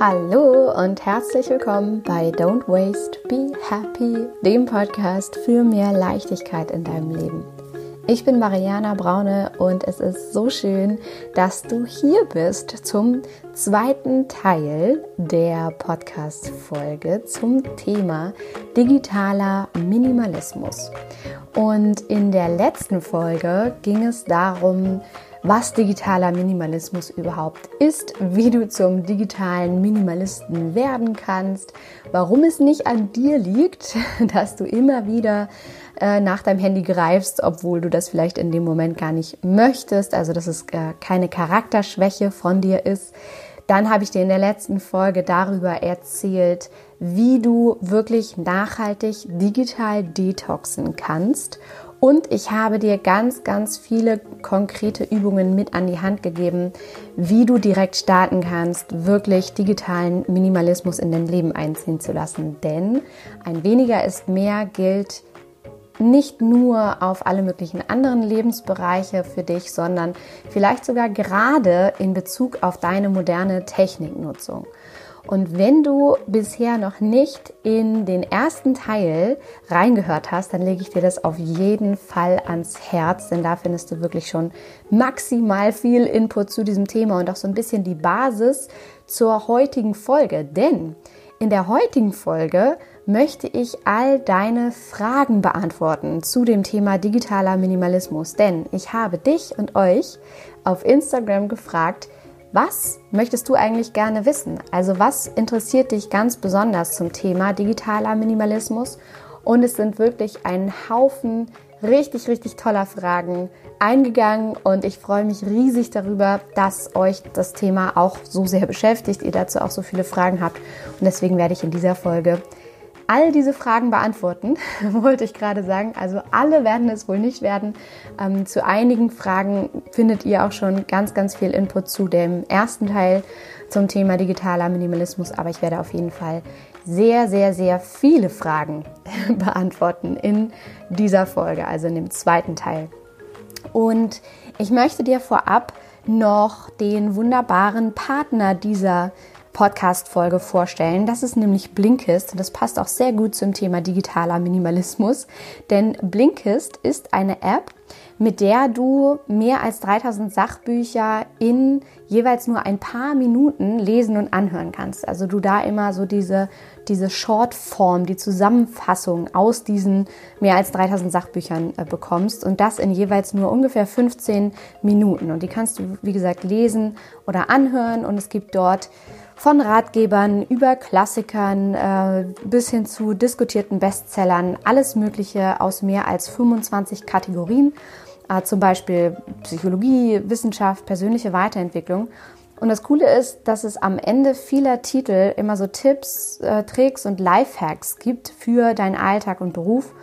Hallo und herzlich willkommen bei Don't Waste, Be Happy, dem Podcast für mehr Leichtigkeit in deinem Leben. Ich bin Mariana Braune und es ist so schön, dass du hier bist zum zweiten Teil der Podcast-Folge zum Thema digitaler Minimalismus. Und in der letzten Folge ging es darum, was digitaler Minimalismus überhaupt ist, wie du zum digitalen Minimalisten werden kannst, warum es nicht an dir liegt, dass du immer wieder äh, nach deinem Handy greifst, obwohl du das vielleicht in dem Moment gar nicht möchtest, also dass es äh, keine Charakterschwäche von dir ist. Dann habe ich dir in der letzten Folge darüber erzählt, wie du wirklich nachhaltig digital detoxen kannst und ich habe dir ganz, ganz viele konkrete Übungen mit an die Hand gegeben, wie du direkt starten kannst, wirklich digitalen Minimalismus in dein Leben einziehen zu lassen. Denn ein weniger ist mehr gilt nicht nur auf alle möglichen anderen Lebensbereiche für dich, sondern vielleicht sogar gerade in Bezug auf deine moderne Techniknutzung. Und wenn du bisher noch nicht in den ersten Teil reingehört hast, dann lege ich dir das auf jeden Fall ans Herz, denn da findest du wirklich schon maximal viel Input zu diesem Thema und auch so ein bisschen die Basis zur heutigen Folge. Denn in der heutigen Folge möchte ich all deine Fragen beantworten zu dem Thema digitaler Minimalismus. Denn ich habe dich und euch auf Instagram gefragt, was möchtest du eigentlich gerne wissen? Also was interessiert dich ganz besonders zum Thema digitaler Minimalismus? Und es sind wirklich ein Haufen richtig, richtig toller Fragen eingegangen und ich freue mich riesig darüber, dass euch das Thema auch so sehr beschäftigt, ihr dazu auch so viele Fragen habt. Und deswegen werde ich in dieser Folge all diese Fragen beantworten, wollte ich gerade sagen. Also alle werden es wohl nicht werden. Ähm, zu einigen Fragen findet ihr auch schon ganz, ganz viel Input zu dem ersten Teil zum Thema digitaler Minimalismus. Aber ich werde auf jeden Fall sehr, sehr, sehr viele Fragen beantworten in dieser Folge, also in dem zweiten Teil. Und ich möchte dir vorab noch den wunderbaren Partner dieser Podcast-Folge vorstellen. Das ist nämlich Blinkist das passt auch sehr gut zum Thema digitaler Minimalismus, denn Blinkist ist eine App, mit der du mehr als 3000 Sachbücher in jeweils nur ein paar Minuten lesen und anhören kannst. Also du da immer so diese, diese Shortform, die Zusammenfassung aus diesen mehr als 3000 Sachbüchern äh, bekommst und das in jeweils nur ungefähr 15 Minuten. Und die kannst du, wie gesagt, lesen oder anhören und es gibt dort von Ratgebern über Klassikern äh, bis hin zu diskutierten Bestsellern, alles Mögliche aus mehr als 25 Kategorien, äh, zum Beispiel Psychologie, Wissenschaft, persönliche Weiterentwicklung. Und das Coole ist, dass es am Ende vieler Titel immer so Tipps, äh, Tricks und Lifehacks gibt für deinen Alltag und Beruf.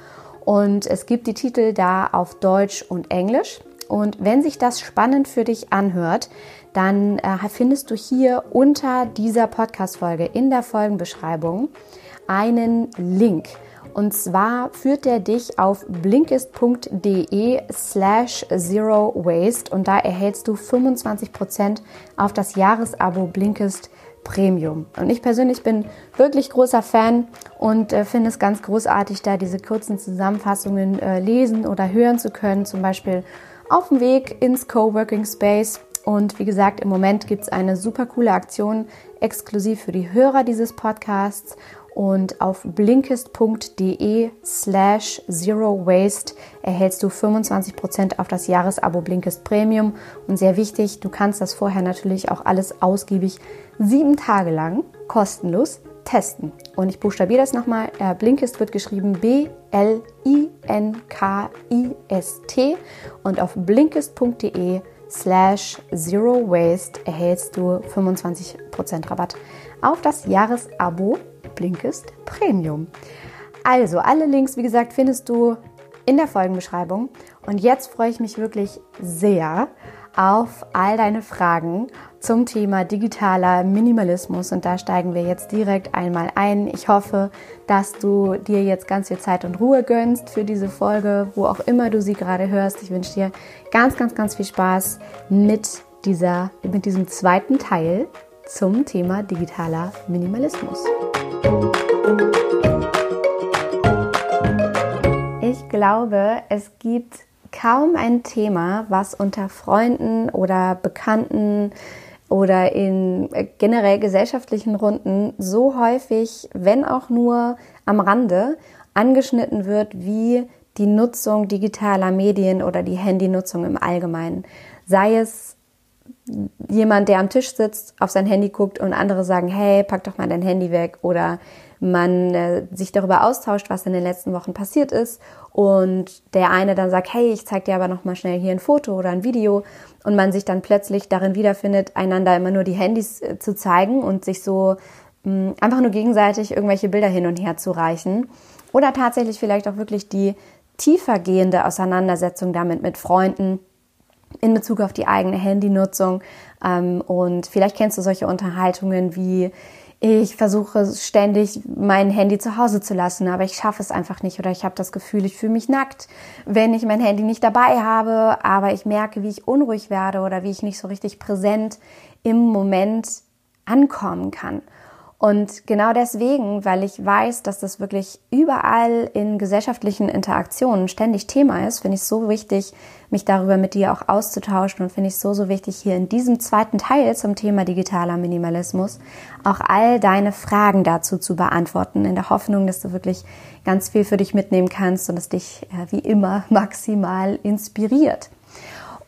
Und es gibt die Titel da auf Deutsch und Englisch. Und wenn sich das spannend für dich anhört, dann äh, findest du hier unter dieser Podcast-Folge in der Folgenbeschreibung einen Link. Und zwar führt der dich auf blinkist.de slash zero waste und da erhältst du 25% auf das Jahresabo Blinkist Premium. Und ich persönlich bin wirklich großer Fan und äh, finde es ganz großartig, da diese kurzen Zusammenfassungen äh, lesen oder hören zu können, zum Beispiel auf dem Weg ins Coworking Space. Und wie gesagt, im Moment gibt es eine super coole Aktion exklusiv für die Hörer dieses Podcasts. Und auf blinkist.de slash zero waste erhältst du 25% auf das Jahresabo Blinkist Premium. Und sehr wichtig, du kannst das vorher natürlich auch alles ausgiebig sieben Tage lang kostenlos testen. Und ich buchstabiere das nochmal. Äh, Blinkist wird geschrieben B-L-I-N-K-I-S-T. Und auf blinkist.de slash zero waste erhältst du 25% Rabatt auf das Jahresabo Blinkist Premium. Also, alle Links, wie gesagt, findest du in der Folgenbeschreibung. Und jetzt freue ich mich wirklich sehr auf all deine Fragen zum Thema digitaler Minimalismus. Und da steigen wir jetzt direkt einmal ein. Ich hoffe, dass du dir jetzt ganz viel Zeit und Ruhe gönnst für diese Folge, wo auch immer du sie gerade hörst. Ich wünsche dir ganz, ganz, ganz viel Spaß mit, dieser, mit diesem zweiten Teil zum Thema digitaler Minimalismus. Ich glaube, es gibt kaum ein Thema, was unter Freunden oder Bekannten oder in äh, generell gesellschaftlichen Runden so häufig, wenn auch nur am Rande, angeschnitten wird wie die Nutzung digitaler Medien oder die Handynutzung im Allgemeinen. Sei es jemand, der am Tisch sitzt, auf sein Handy guckt und andere sagen, hey, pack doch mal dein Handy weg oder man äh, sich darüber austauscht, was in den letzten Wochen passiert ist. Und der eine dann sagt, hey, ich zeig dir aber noch mal schnell hier ein Foto oder ein Video. Und man sich dann plötzlich darin wiederfindet, einander immer nur die Handys äh, zu zeigen und sich so mh, mm, einfach nur gegenseitig irgendwelche Bilder hin und her zu reichen. Oder tatsächlich vielleicht auch wirklich die tiefergehende Auseinandersetzung damit mit Freunden in Bezug auf die eigene Handynutzung. Ähm, und vielleicht kennst du solche Unterhaltungen wie, ich versuche ständig mein Handy zu Hause zu lassen, aber ich schaffe es einfach nicht oder ich habe das Gefühl, ich fühle mich nackt, wenn ich mein Handy nicht dabei habe, aber ich merke, wie ich unruhig werde oder wie ich nicht so richtig präsent im Moment ankommen kann. Und genau deswegen, weil ich weiß, dass das wirklich überall in gesellschaftlichen Interaktionen ständig Thema ist, finde ich es so wichtig, mich darüber mit dir auch auszutauschen und finde ich es so, so wichtig, hier in diesem zweiten Teil zum Thema digitaler Minimalismus auch all deine Fragen dazu zu beantworten, in der Hoffnung, dass du wirklich ganz viel für dich mitnehmen kannst und es dich äh, wie immer maximal inspiriert.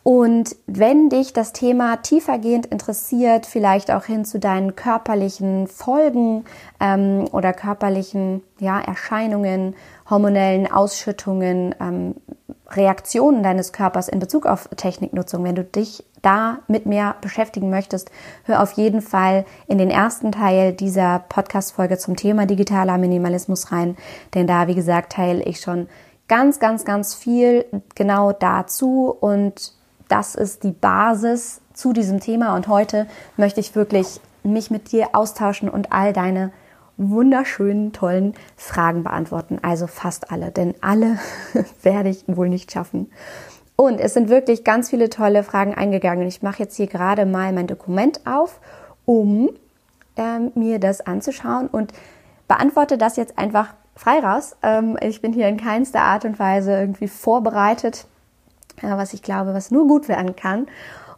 Und wenn dich das Thema tiefergehend interessiert, vielleicht auch hin zu deinen körperlichen Folgen ähm, oder körperlichen ja, Erscheinungen, hormonellen Ausschüttungen, ähm, Reaktionen deines Körpers in Bezug auf Techniknutzung, wenn du dich da mit mir beschäftigen möchtest, hör auf jeden Fall in den ersten Teil dieser Podcast-Folge zum Thema digitaler Minimalismus rein, denn da, wie gesagt, teile ich schon ganz, ganz, ganz viel genau dazu und das ist die Basis zu diesem Thema und heute möchte ich wirklich mich mit dir austauschen und all deine wunderschönen, tollen Fragen beantworten. Also fast alle, denn alle werde ich wohl nicht schaffen. Und es sind wirklich ganz viele tolle Fragen eingegangen. Ich mache jetzt hier gerade mal mein Dokument auf, um ähm, mir das anzuschauen und beantworte das jetzt einfach frei raus. Ähm, ich bin hier in keinster Art und Weise irgendwie vorbereitet was ich glaube, was nur gut werden kann.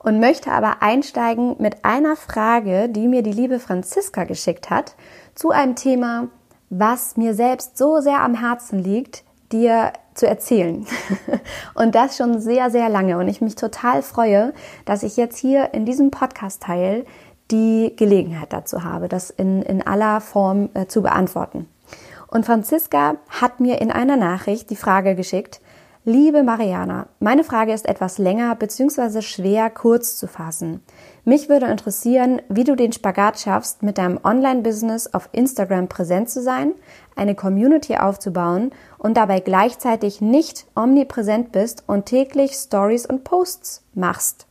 Und möchte aber einsteigen mit einer Frage, die mir die liebe Franziska geschickt hat, zu einem Thema, was mir selbst so sehr am Herzen liegt, dir zu erzählen. Und das schon sehr, sehr lange. Und ich mich total freue, dass ich jetzt hier in diesem Podcast-Teil die Gelegenheit dazu habe, das in, in aller Form äh, zu beantworten. Und Franziska hat mir in einer Nachricht die Frage geschickt, Liebe Mariana, meine Frage ist etwas länger bzw. schwer kurz zu fassen. Mich würde interessieren, wie du den Spagat schaffst, mit deinem Online-Business auf Instagram präsent zu sein, eine Community aufzubauen und dabei gleichzeitig nicht omnipräsent bist und täglich Stories und Posts machst.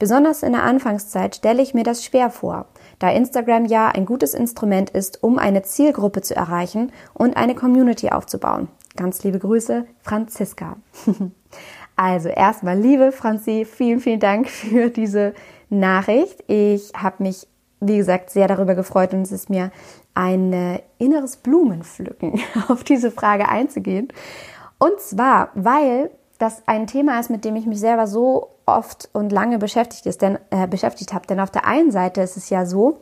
Besonders in der Anfangszeit stelle ich mir das schwer vor, da Instagram ja ein gutes Instrument ist, um eine Zielgruppe zu erreichen und eine Community aufzubauen. Ganz liebe Grüße, Franziska. also erstmal, liebe Franzi, vielen, vielen Dank für diese Nachricht. Ich habe mich, wie gesagt, sehr darüber gefreut und es ist mir ein inneres Blumenpflücken, auf diese Frage einzugehen. Und zwar, weil das ein Thema ist, mit dem ich mich selber so oft und lange beschäftigt, äh, beschäftigt habe. Denn auf der einen Seite ist es ja so,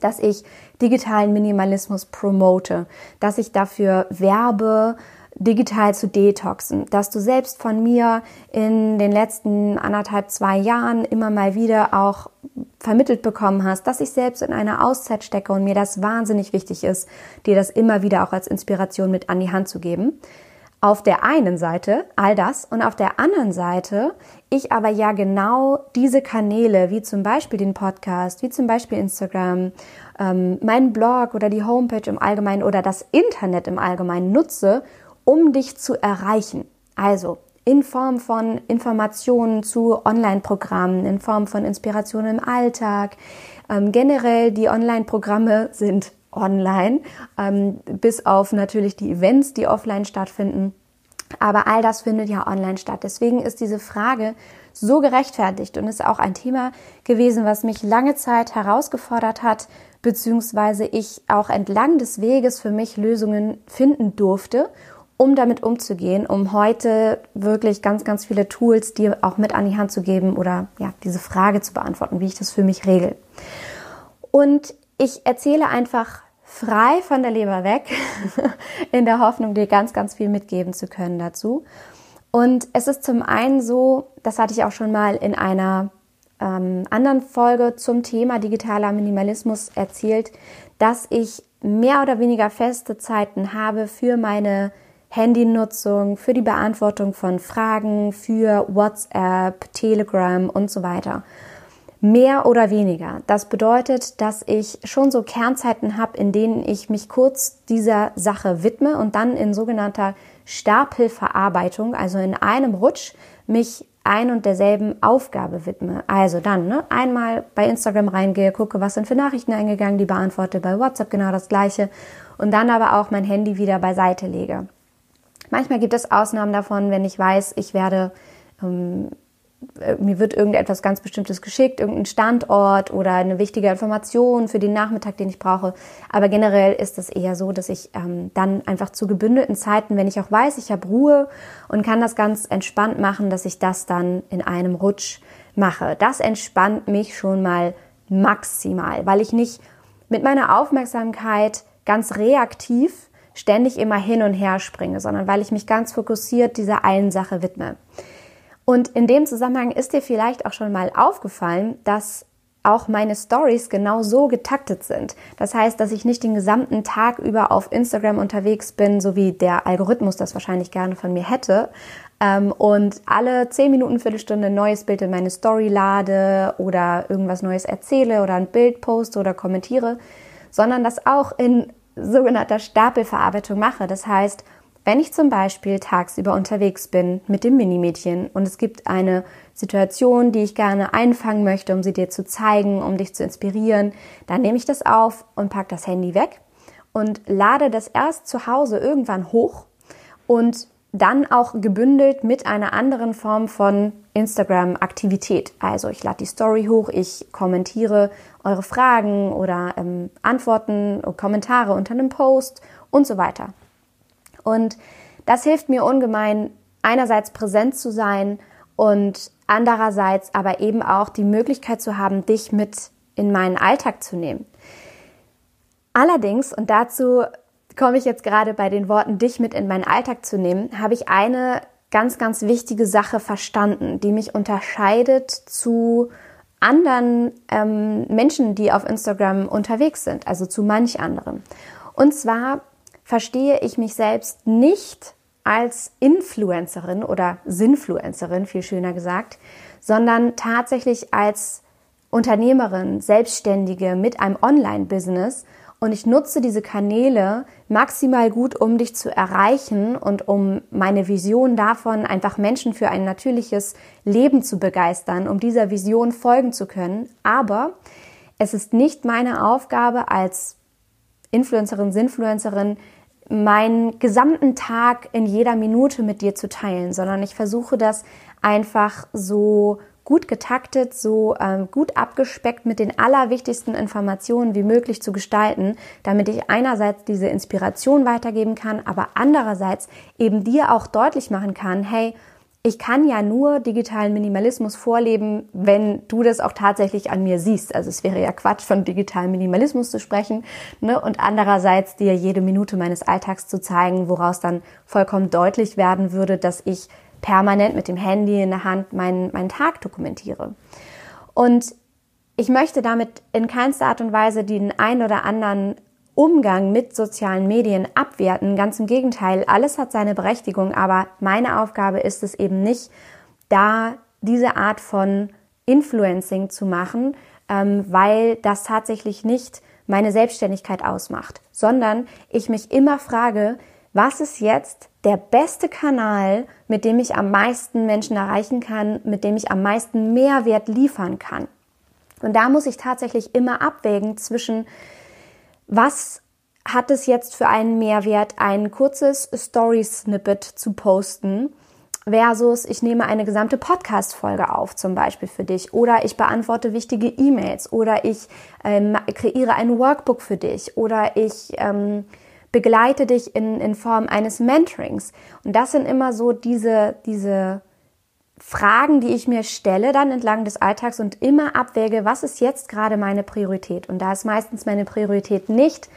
dass ich digitalen Minimalismus promote, dass ich dafür werbe, digital zu detoxen, dass du selbst von mir in den letzten anderthalb, zwei Jahren immer mal wieder auch vermittelt bekommen hast, dass ich selbst in einer Auszeit stecke und mir das wahnsinnig wichtig ist, dir das immer wieder auch als Inspiration mit an die Hand zu geben. Auf der einen Seite all das und auf der anderen Seite ich aber ja genau diese Kanäle, wie zum Beispiel den Podcast, wie zum Beispiel Instagram, ähm, meinen Blog oder die Homepage im Allgemeinen oder das Internet im Allgemeinen nutze, um dich zu erreichen. Also in Form von Informationen zu Online-Programmen, in Form von Inspirationen im Alltag. Ähm, generell die Online-Programme sind online, ähm, bis auf natürlich die Events, die offline stattfinden. Aber all das findet ja online statt. Deswegen ist diese Frage so gerechtfertigt und ist auch ein Thema gewesen, was mich lange Zeit herausgefordert hat, beziehungsweise ich auch entlang des Weges für mich Lösungen finden durfte, um damit umzugehen, um heute wirklich ganz, ganz viele Tools dir auch mit an die Hand zu geben oder ja, diese Frage zu beantworten, wie ich das für mich regel. Und ich erzähle einfach frei von der Leber weg, in der Hoffnung, dir ganz, ganz viel mitgeben zu können dazu. Und es ist zum einen so, das hatte ich auch schon mal in einer ähm, anderen Folge zum Thema digitaler Minimalismus erzählt, dass ich mehr oder weniger feste Zeiten habe für meine Handynutzung, für die Beantwortung von Fragen, für WhatsApp, Telegram und so weiter. Mehr oder weniger. Das bedeutet, dass ich schon so Kernzeiten habe, in denen ich mich kurz dieser Sache widme und dann in sogenannter Stapelverarbeitung, also in einem Rutsch, mich ein und derselben Aufgabe widme. Also dann ne, einmal bei Instagram reingehe, gucke, was sind für Nachrichten eingegangen, die beantworte, bei WhatsApp genau das gleiche und dann aber auch mein Handy wieder beiseite lege. Manchmal gibt es Ausnahmen davon, wenn ich weiß, ich werde ähm, äh, mir wird irgendetwas ganz Bestimmtes geschickt, irgendein Standort oder eine wichtige Information für den Nachmittag, den ich brauche. Aber generell ist es eher so, dass ich ähm, dann einfach zu gebündelten Zeiten, wenn ich auch weiß, ich habe Ruhe und kann das ganz entspannt machen, dass ich das dann in einem Rutsch mache. Das entspannt mich schon mal maximal, weil ich nicht mit meiner Aufmerksamkeit ganz reaktiv ständig immer hin und her springe, sondern weil ich mich ganz fokussiert dieser einen Sache widme. Und in dem Zusammenhang ist dir vielleicht auch schon mal aufgefallen, dass auch meine Stories genau so getaktet sind. Das heißt, dass ich nicht den gesamten Tag über auf Instagram unterwegs bin, so wie der Algorithmus das wahrscheinlich gerne von mir hätte. Ähm, und alle zehn Minuten, Viertelstunde ein neues Bild in meine Story lade oder irgendwas Neues erzähle oder ein Bild poste oder kommentiere, sondern das auch in sogenannter Stapelverarbeitung mache. Das heißt, wenn ich zum Beispiel tagsüber unterwegs bin mit dem Minimädchen und es gibt eine Situation, die ich gerne einfangen möchte, um sie dir zu zeigen, um dich zu inspirieren, dann nehme ich das auf und packe das Handy weg und lade das erst zu Hause irgendwann hoch und dann auch gebündelt mit einer anderen Form von Instagram-Aktivität. Also ich lade die Story hoch, ich kommentiere eure Fragen oder ähm, Antworten, Kommentare unter einem Post und so weiter. Und das hilft mir ungemein, einerseits präsent zu sein und andererseits aber eben auch die Möglichkeit zu haben, dich mit in meinen Alltag zu nehmen. Allerdings, und dazu komme ich jetzt gerade bei den Worten, dich mit in meinen Alltag zu nehmen, habe ich eine ganz, ganz wichtige Sache verstanden, die mich unterscheidet zu anderen ähm, Menschen, die auf Instagram unterwegs sind, also zu manch anderen. Und zwar verstehe ich mich selbst nicht als Influencerin oder Sinfluencerin, viel schöner gesagt, sondern tatsächlich als Unternehmerin, Selbstständige mit einem Online-Business und ich nutze diese Kanäle maximal gut, um dich zu erreichen und um meine Vision davon, einfach Menschen für ein natürliches Leben zu begeistern, um dieser Vision folgen zu können. Aber es ist nicht meine Aufgabe als Influencerin, Sinfluencerin, meinen gesamten Tag in jeder Minute mit dir zu teilen, sondern ich versuche das einfach so gut getaktet, so ähm, gut abgespeckt mit den allerwichtigsten Informationen wie möglich zu gestalten, damit ich einerseits diese Inspiration weitergeben kann, aber andererseits eben dir auch deutlich machen kann, hey, ich kann ja nur digitalen Minimalismus vorleben, wenn du das auch tatsächlich an mir siehst. Also es wäre ja Quatsch, von digitalem Minimalismus zu sprechen. Ne? Und andererseits dir jede Minute meines Alltags zu zeigen, woraus dann vollkommen deutlich werden würde, dass ich permanent mit dem Handy in der Hand meinen, meinen Tag dokumentiere. Und ich möchte damit in keinster Art und Weise den ein oder anderen Umgang mit sozialen Medien abwerten. Ganz im Gegenteil, alles hat seine Berechtigung, aber meine Aufgabe ist es eben nicht, da diese Art von Influencing zu machen, ähm, weil das tatsächlich nicht meine Selbstständigkeit ausmacht, sondern ich mich immer frage, was ist jetzt der beste Kanal, mit dem ich am meisten Menschen erreichen kann, mit dem ich am meisten Mehrwert liefern kann. Und da muss ich tatsächlich immer abwägen zwischen was hat es jetzt für einen Mehrwert, ein kurzes Story-Snippet zu posten, versus ich nehme eine gesamte Podcast-Folge auf, zum Beispiel für dich, oder ich beantworte wichtige E-Mails, oder ich ähm, kreiere ein Workbook für dich, oder ich ähm, begleite dich in, in Form eines Mentorings. Und das sind immer so diese, diese Fragen, die ich mir stelle dann entlang des Alltags und immer abwäge, was ist jetzt gerade meine Priorität? Und da ist meistens meine Priorität nicht,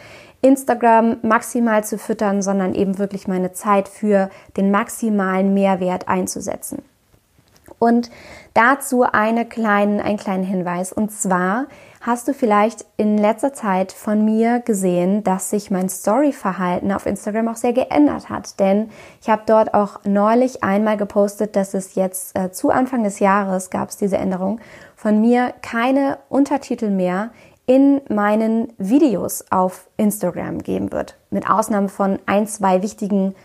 Instagram maximal zu füttern, sondern eben wirklich meine Zeit für den maximalen Mehrwert einzusetzen. Und dazu eine kleinen, einen kleinen Hinweis. Und zwar hast du vielleicht in letzter Zeit von mir gesehen, dass sich mein Story-Verhalten auf Instagram auch sehr geändert hat. Denn ich habe dort auch neulich einmal gepostet, dass es jetzt äh, zu Anfang des Jahres gab es diese Änderung, von mir keine Untertitel mehr in meinen Videos auf Instagram geben wird. Mit Ausnahme von ein, zwei wichtigen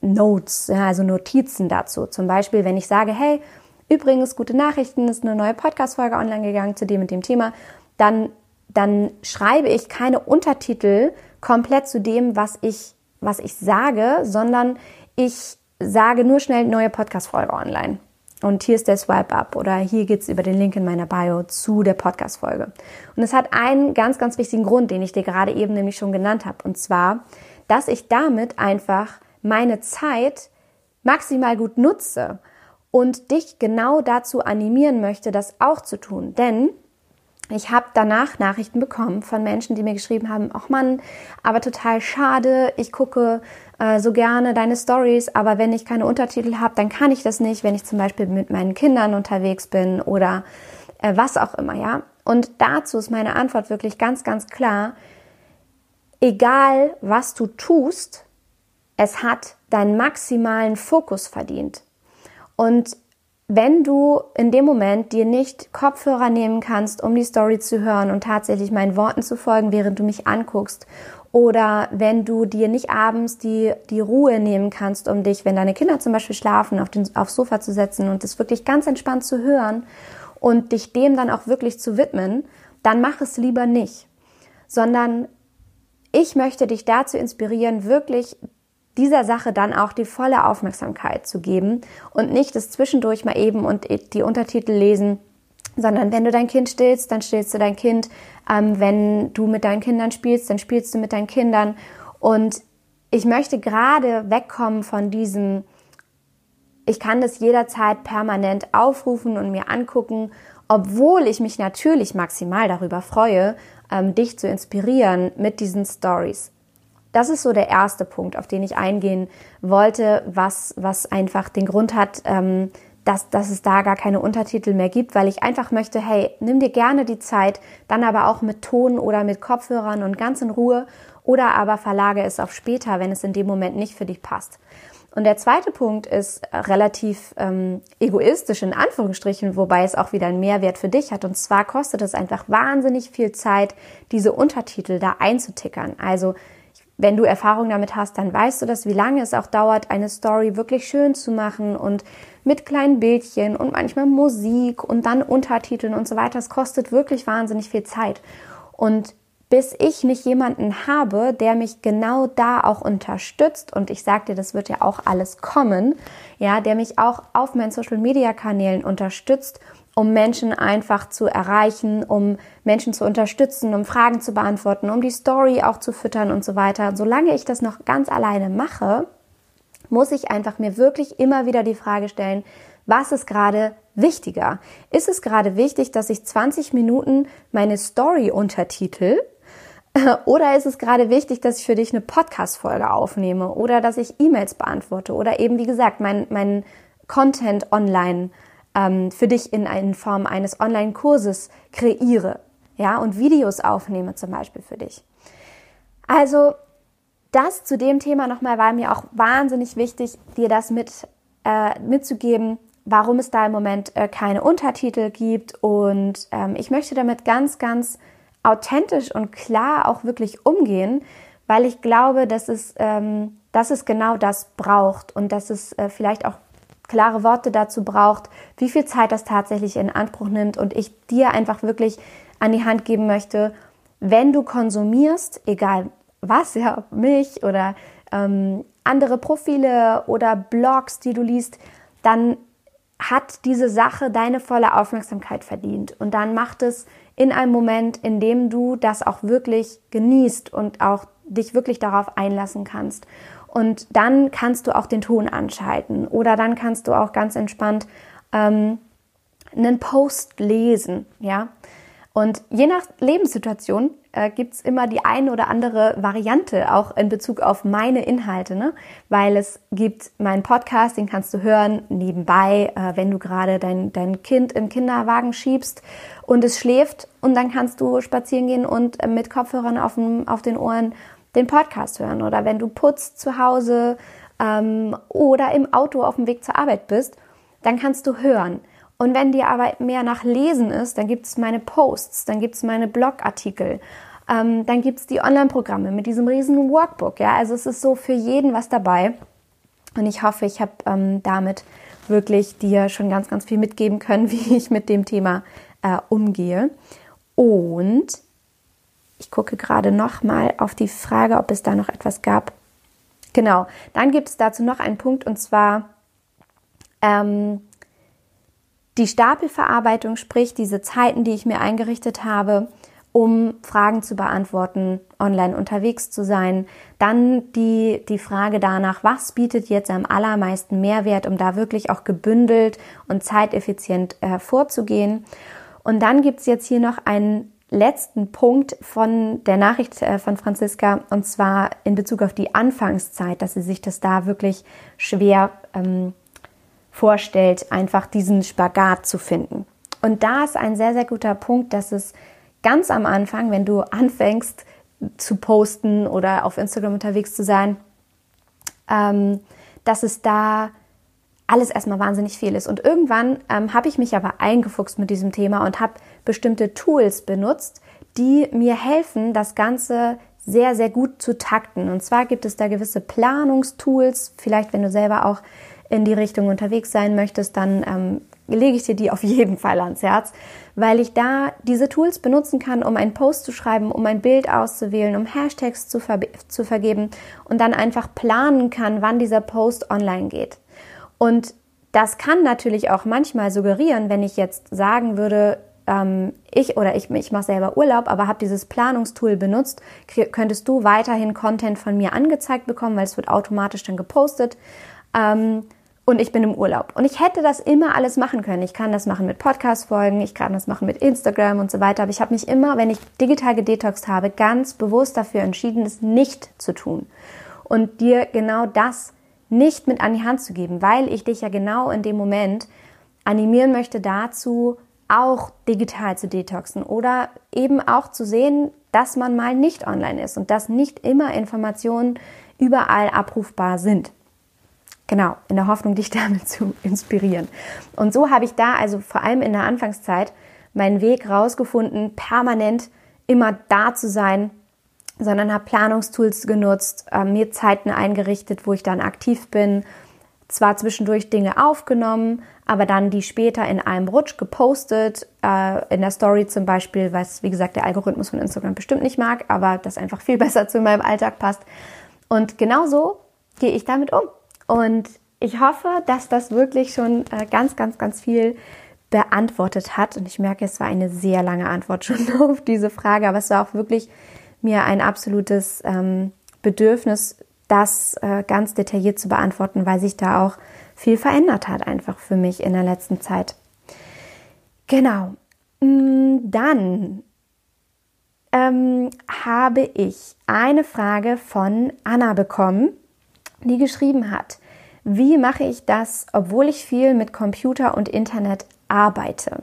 Notes, ja, also Notizen dazu. Zum Beispiel, wenn ich sage, hey, übrigens, gute Nachrichten, ist eine neue Podcast-Folge online gegangen zu dem und dem Thema, dann, dann schreibe ich keine Untertitel komplett zu dem, was ich, was ich sage, sondern ich sage nur schnell neue Podcast-Folge online. Und hier ist der Swipe Up oder hier geht's über den Link in meiner Bio zu der Podcast-Folge. Und es hat einen ganz, ganz wichtigen Grund, den ich dir gerade eben nämlich schon genannt habe. Und zwar, dass ich damit einfach meine Zeit maximal gut nutze und dich genau dazu animieren möchte, das auch zu tun. Denn ich habe danach Nachrichten bekommen von Menschen, die mir geschrieben haben, ach Mann, aber total schade, ich gucke äh, so gerne deine Stories, aber wenn ich keine Untertitel habe, dann kann ich das nicht, wenn ich zum Beispiel mit meinen Kindern unterwegs bin oder äh, was auch immer, ja. Und dazu ist meine Antwort wirklich ganz, ganz klar. Egal, was du tust, es hat deinen maximalen Fokus verdient. Und wenn du in dem Moment dir nicht Kopfhörer nehmen kannst, um die Story zu hören und tatsächlich meinen Worten zu folgen, während du mich anguckst, oder wenn du dir nicht abends die, die Ruhe nehmen kannst, um dich, wenn deine Kinder zum Beispiel schlafen, auf den, aufs Sofa zu setzen und es wirklich ganz entspannt zu hören und dich dem dann auch wirklich zu widmen, dann mach es lieber nicht, sondern ich möchte dich dazu inspirieren, wirklich dieser Sache dann auch die volle Aufmerksamkeit zu geben und nicht das zwischendurch mal eben und die Untertitel lesen, sondern wenn du dein Kind stillst, dann stillst du dein Kind. Ähm, wenn du mit deinen Kindern spielst, dann spielst du mit deinen Kindern. Und ich möchte gerade wegkommen von diesem, ich kann das jederzeit permanent aufrufen und mir angucken, obwohl ich mich natürlich maximal darüber freue, ähm, dich zu inspirieren mit diesen Stories. Das ist so der erste Punkt, auf den ich eingehen wollte, was, was einfach den Grund hat, ähm, dass, dass es da gar keine Untertitel mehr gibt, weil ich einfach möchte, hey, nimm dir gerne die Zeit, dann aber auch mit Ton oder mit Kopfhörern und ganz in Ruhe oder aber verlage es auf später, wenn es in dem Moment nicht für dich passt. Und der zweite Punkt ist relativ ähm, egoistisch in Anführungsstrichen, wobei es auch wieder einen Mehrwert für dich hat. Und zwar kostet es einfach wahnsinnig viel Zeit, diese Untertitel da einzutickern. Also wenn du Erfahrung damit hast, dann weißt du das, wie lange es auch dauert, eine Story wirklich schön zu machen und mit kleinen Bildchen und manchmal Musik und dann Untertiteln und so weiter. Es kostet wirklich wahnsinnig viel Zeit. Und bis ich nicht jemanden habe, der mich genau da auch unterstützt und ich sag dir, das wird ja auch alles kommen, ja, der mich auch auf meinen Social Media Kanälen unterstützt um Menschen einfach zu erreichen, um Menschen zu unterstützen, um Fragen zu beantworten, um die Story auch zu füttern und so weiter. Solange ich das noch ganz alleine mache, muss ich einfach mir wirklich immer wieder die Frage stellen, was ist gerade wichtiger? Ist es gerade wichtig, dass ich 20 Minuten meine Story untertitel? Oder ist es gerade wichtig, dass ich für dich eine Podcast-Folge aufnehme oder dass ich E-Mails beantworte oder eben, wie gesagt, mein, mein Content online ähm, für dich in, in Form eines Online-Kurses kreiere, ja, und Videos aufnehme zum Beispiel für dich. Also das zu dem Thema nochmal war mir auch wahnsinnig wichtig, dir das mit äh, mitzugeben, warum es da im Moment äh, keine Untertitel gibt. Und ähm, ich möchte damit ganz, ganz authentisch und klar auch wirklich umgehen, weil ich glaube, dass es, ähm, dass es genau das braucht und dass es äh, vielleicht auch klare Worte dazu braucht, wie viel Zeit das tatsächlich in Anspruch nimmt und ich dir einfach wirklich an die Hand geben möchte, wenn du konsumierst, egal was, ja, ob Milch oder ähm, andere Profile oder Blogs, die du liest, dann hat diese Sache deine volle Aufmerksamkeit verdient. Und dann macht es in einem Moment, in dem du das auch wirklich genießt und auch dich wirklich darauf einlassen kannst. Und dann kannst du auch den Ton anschalten oder dann kannst du auch ganz entspannt ähm, einen Post lesen, ja. Und je nach Lebenssituation äh, gibt es immer die eine oder andere Variante, auch in Bezug auf meine Inhalte, ne? weil es gibt meinen Podcast, den kannst du hören nebenbei, äh, wenn du gerade dein, dein Kind im Kinderwagen schiebst und es schläft und dann kannst du spazieren gehen und äh, mit Kopfhörern auf, dem, auf den Ohren den Podcast hören oder wenn du putzt zu Hause ähm, oder im Auto auf dem Weg zur Arbeit bist, dann kannst du hören. Und wenn dir aber mehr nach Lesen ist, dann gibt es meine Posts, dann gibt es meine Blogartikel, ähm, dann gibt es die Online-Programme mit diesem riesen Workbook. Ja, also es ist so für jeden was dabei. Und ich hoffe, ich habe ähm, damit wirklich dir schon ganz, ganz viel mitgeben können, wie ich mit dem Thema äh, umgehe. Und ich gucke gerade noch mal auf die Frage, ob es da noch etwas gab. Genau, dann gibt es dazu noch einen Punkt und zwar ähm, die Stapelverarbeitung, sprich diese Zeiten, die ich mir eingerichtet habe, um Fragen zu beantworten, online unterwegs zu sein. Dann die, die Frage danach, was bietet jetzt am allermeisten Mehrwert, um da wirklich auch gebündelt und zeiteffizient äh, vorzugehen. Und dann gibt's jetzt hier noch einen letzten Punkt von der Nachricht äh, von Franziska und zwar in Bezug auf die Anfangszeit, dass sie sich das da wirklich schwer ähm, vorstellt, einfach diesen Spagat zu finden. Und da ist ein sehr, sehr guter Punkt, dass es ganz am Anfang, wenn du anfängst zu posten oder auf Instagram unterwegs zu sein, ähm, dass es da alles erstmal wahnsinnig viel ist. Und irgendwann ähm, habe ich mich aber eingefuchst mit diesem Thema und habe bestimmte Tools benutzt, die mir helfen, das Ganze sehr, sehr gut zu takten. Und zwar gibt es da gewisse Planungstools, vielleicht wenn du selber auch in die Richtung unterwegs sein möchtest, dann ähm, lege ich dir die auf jeden Fall ans Herz, weil ich da diese Tools benutzen kann, um einen Post zu schreiben, um ein Bild auszuwählen, um Hashtags zu, ver zu vergeben und dann einfach planen kann, wann dieser Post online geht. Und das kann natürlich auch manchmal suggerieren, wenn ich jetzt sagen würde, ähm, ich oder ich, ich mache selber Urlaub, aber habe dieses Planungstool benutzt, könntest du weiterhin Content von mir angezeigt bekommen, weil es wird automatisch dann gepostet. Ähm, und ich bin im Urlaub. Und ich hätte das immer alles machen können. Ich kann das machen mit Podcast-Folgen, ich kann das machen mit Instagram und so weiter. Aber ich habe mich immer, wenn ich digital gedetoxt habe, ganz bewusst dafür entschieden, es nicht zu tun. Und dir genau das nicht mit an die Hand zu geben, weil ich dich ja genau in dem Moment animieren möchte dazu, auch digital zu detoxen oder eben auch zu sehen, dass man mal nicht online ist und dass nicht immer Informationen überall abrufbar sind. Genau, in der Hoffnung, dich damit zu inspirieren. Und so habe ich da also vor allem in der Anfangszeit meinen Weg rausgefunden, permanent immer da zu sein, sondern habe Planungstools genutzt, äh, mir Zeiten eingerichtet, wo ich dann aktiv bin, zwar zwischendurch Dinge aufgenommen, aber dann die später in einem Rutsch gepostet, äh, in der Story zum Beispiel, was wie gesagt der Algorithmus von Instagram bestimmt nicht mag, aber das einfach viel besser zu meinem Alltag passt. Und genauso gehe ich damit um. Und ich hoffe, dass das wirklich schon äh, ganz, ganz, ganz viel beantwortet hat. Und ich merke, es war eine sehr lange Antwort schon auf diese Frage, aber es war auch wirklich mir ein absolutes ähm, Bedürfnis, das äh, ganz detailliert zu beantworten, weil sich da auch viel verändert hat einfach für mich in der letzten Zeit. Genau. Mm, dann ähm, habe ich eine Frage von Anna bekommen die geschrieben hat, wie mache ich das, obwohl ich viel mit Computer und Internet arbeite?